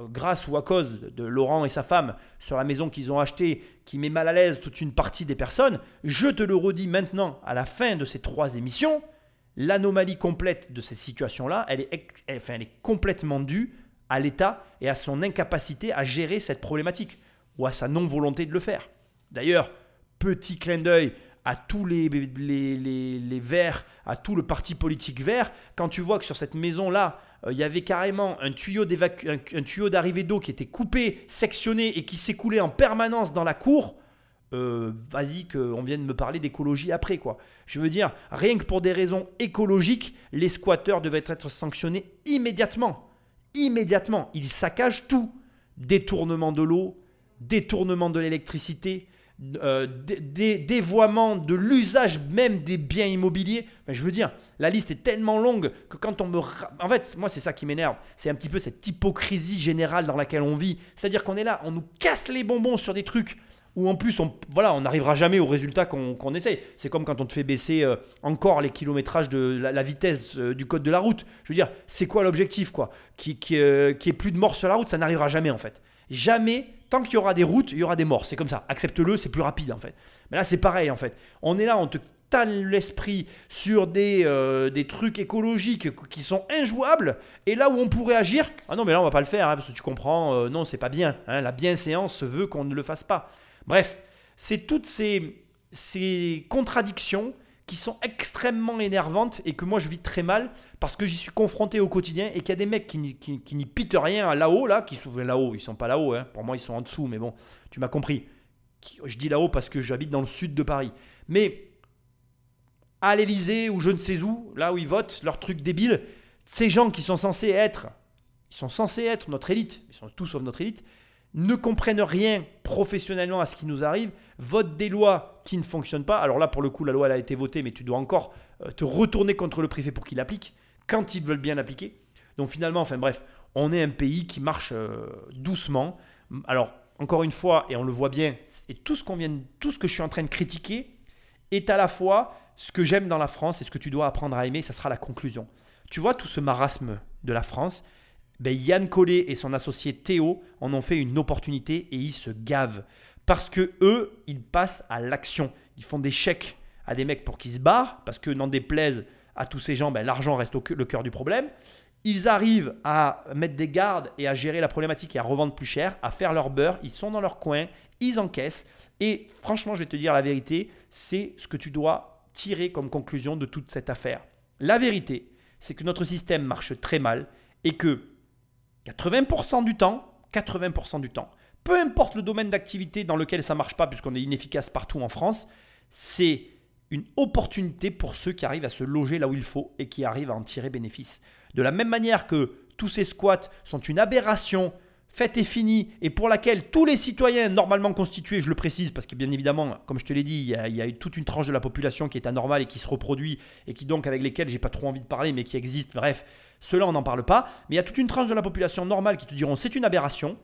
grâce ou à cause de Laurent et sa femme sur la maison qu'ils ont achetée, qui met mal à l'aise toute une partie des personnes, je te le redis maintenant à la fin de ces trois émissions, l'anomalie complète de cette situation-là, elle elle- enfin, elle est complètement due à l'État et à son incapacité à gérer cette problématique ou à sa non-volonté de le faire. D'ailleurs, petit clin d'œil à tous les, les, les, verts, à tout le parti politique vert, quand tu vois que sur cette maison-là, euh, il y avait carrément un tuyau, un tuyau d'arrivée d'eau qui était coupé, sectionné et qui s'écoulait en permanence dans la cour, euh, vas-y qu'on vienne me parler d'écologie après quoi. Je veux dire, rien que pour des raisons écologiques, les squatteurs devaient être sanctionnés immédiatement. Immédiatement. Ils saccagent tout. Détournement de l'eau, détournement de l'électricité, euh, dé- dé- dévoiement de l'usage même des biens immobiliers. Enfin, je veux dire, la liste est tellement longue que quand on me... En fait, moi, c'est ça qui m'énerve. C'est un petit peu cette hypocrisie générale dans laquelle on vit. C'est-à-dire qu'on est là, on nous casse les bonbons sur des trucs où en plus, on voilà, on n'arrivera jamais au résultat qu'on qu'on essaye. C'est comme quand on te fait baisser euh, encore les kilométrages de la, vitesse euh, du code de la route. Je veux dire, c'est quoi l'objectif quoi? Qui qui, euh, qui ait plus de morts sur la route, ça n'arrivera jamais en fait. Jamais, tant qu'il y aura des routes, il y aura des morts. C'est comme ça. Accepte-le, c'est plus rapide en fait. Mais là, c'est pareil en fait. On est là, on te tanne l'esprit sur des, euh, des trucs écologiques qui sont injouables. Et là où on pourrait agir, ah non, mais là, on va pas le faire, hein, parce que tu comprends, euh, non, c'est pas bien. hein. la bienséance veut qu'on ne le fasse pas. Bref, c'est toutes ces, ces contradictions qui sont extrêmement énervantes et que moi je vis très mal parce que j'y suis confronté au quotidien et qu'il y a des mecs qui, n'y- pitent rien là-haut, là, qui sont là-haut, ils sont pas là-haut, hein. pour moi ils sont en dessous, mais bon, tu m'as compris. Je dis là-haut parce que j'habite dans le sud de Paris. Mais à l'Elysée ou je ne sais où, là où ils votent, leur truc débile, ces gens qui sont censés être, ils sont censés être notre élite, ils sont tous sauf notre élite, ne comprennent rien professionnellement à ce qui nous arrive, votent des lois qui ne fonctionnent pas. Alors là, pour le coup, la loi elle a été votée, mais tu dois encore euh, te retourner contre le préfet pour qu'il l'applique, quand ils veulent bien l'appliquer. Donc finalement, enfin bref, on est un pays qui marche euh, doucement. Alors, encore une fois, et on le voit bien, et tout ce, qu'on vient, tout ce que je suis en train de critiquer est à la fois ce que j'aime dans la France et ce que tu dois apprendre à aimer, ça sera la conclusion. Tu vois tout ce marasme de la France? Ben Yann Collet et son associé Théo en ont fait une opportunité et ils se gavent. Parce que eux, ils passent à l'action. Ils font des chèques à des mecs pour qu'ils se barrent, parce que n'en déplaise à tous ces gens, ben, l'argent reste le cœur du problème. Ils arrivent à mettre des gardes et à gérer la problématique et à revendre plus cher, à faire leur beurre. Ils sont dans leur coin, ils encaissent. Et franchement, je vais te dire la vérité, c'est ce que tu dois tirer comme conclusion de toute cette affaire. La vérité, c'est que notre système marche très mal et que 80% du temps, 80% du temps, peu importe le domaine d'activité dans lequel ça marche pas, puisqu'on est inefficace partout en France, c'est une opportunité pour ceux qui arrivent à se loger là où il faut et qui arrivent à en tirer bénéfice. De la même manière que tous ces squats sont une aberration faite et finie et pour laquelle tous les citoyens normalement constitués, je le précise parce que bien évidemment, comme je te l'ai dit, il y, a, toute une tranche de la population qui est anormale et qui se reproduit et qui donc avec lesquels j'ai pas trop envie de parler mais qui existent. Bref, ceux-là on n'en parle pas, mais il y a toute une tranche de la population normale qui te diront c'est une aberration,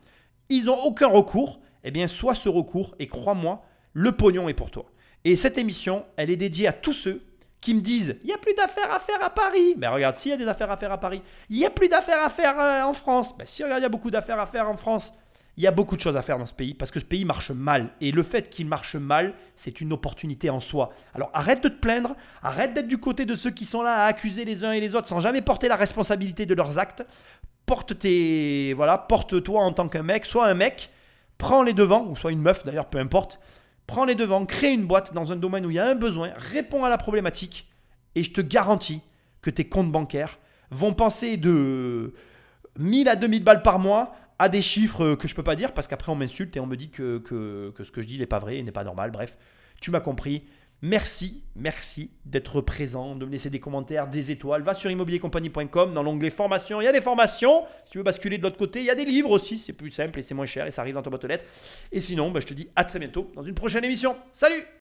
ils n'ont aucun recours, eh bien soit ce recours et crois-moi, le pognon est pour toi. Et cette émission, elle est dédiée à tous ceux qui me disent il n'y a plus d'affaires à faire à Paris. Mais regarde, s'il y a des affaires à faire à Paris, il n'y a plus d'affaires à faire euh, en France. Ben, si regarde, il y a beaucoup d'affaires à faire en France. Il y a beaucoup de choses à faire dans ce pays parce que ce pays marche mal. Et le fait qu'il marche mal, c'est une opportunité en soi. Alors arrête de te plaindre, arrête d'être du côté de ceux qui sont là à accuser les uns et les autres sans jamais porter la responsabilité de leurs actes. Porte tes. Voilà, porte-toi en tant qu'un mec, sois un mec, prends les devants, ou soit une meuf d'ailleurs, peu importe prends les devants, crée une boîte dans un domaine où il y a un besoin, réponds à la problématique et je te garantis que tes comptes bancaires vont passer de 1000 à 2000 balles par mois à des chiffres que je peux pas dire parce qu'après on m'insulte et on me dit que, que, que ce que je dis n'est pas vrai et n'est pas normal. Bref, tu m'as compris. Merci, merci d'être présent, de me laisser des commentaires, des étoiles. Va sur immobiliercompagnie.com dans l'onglet formation. Il y a des formations. Si tu veux basculer de l'autre côté, il y a des livres aussi. C'est plus simple et c'est moins cher et ça arrive dans ta boîte aux lettres. Et sinon, bah, je te dis à très bientôt dans une prochaine émission. Salut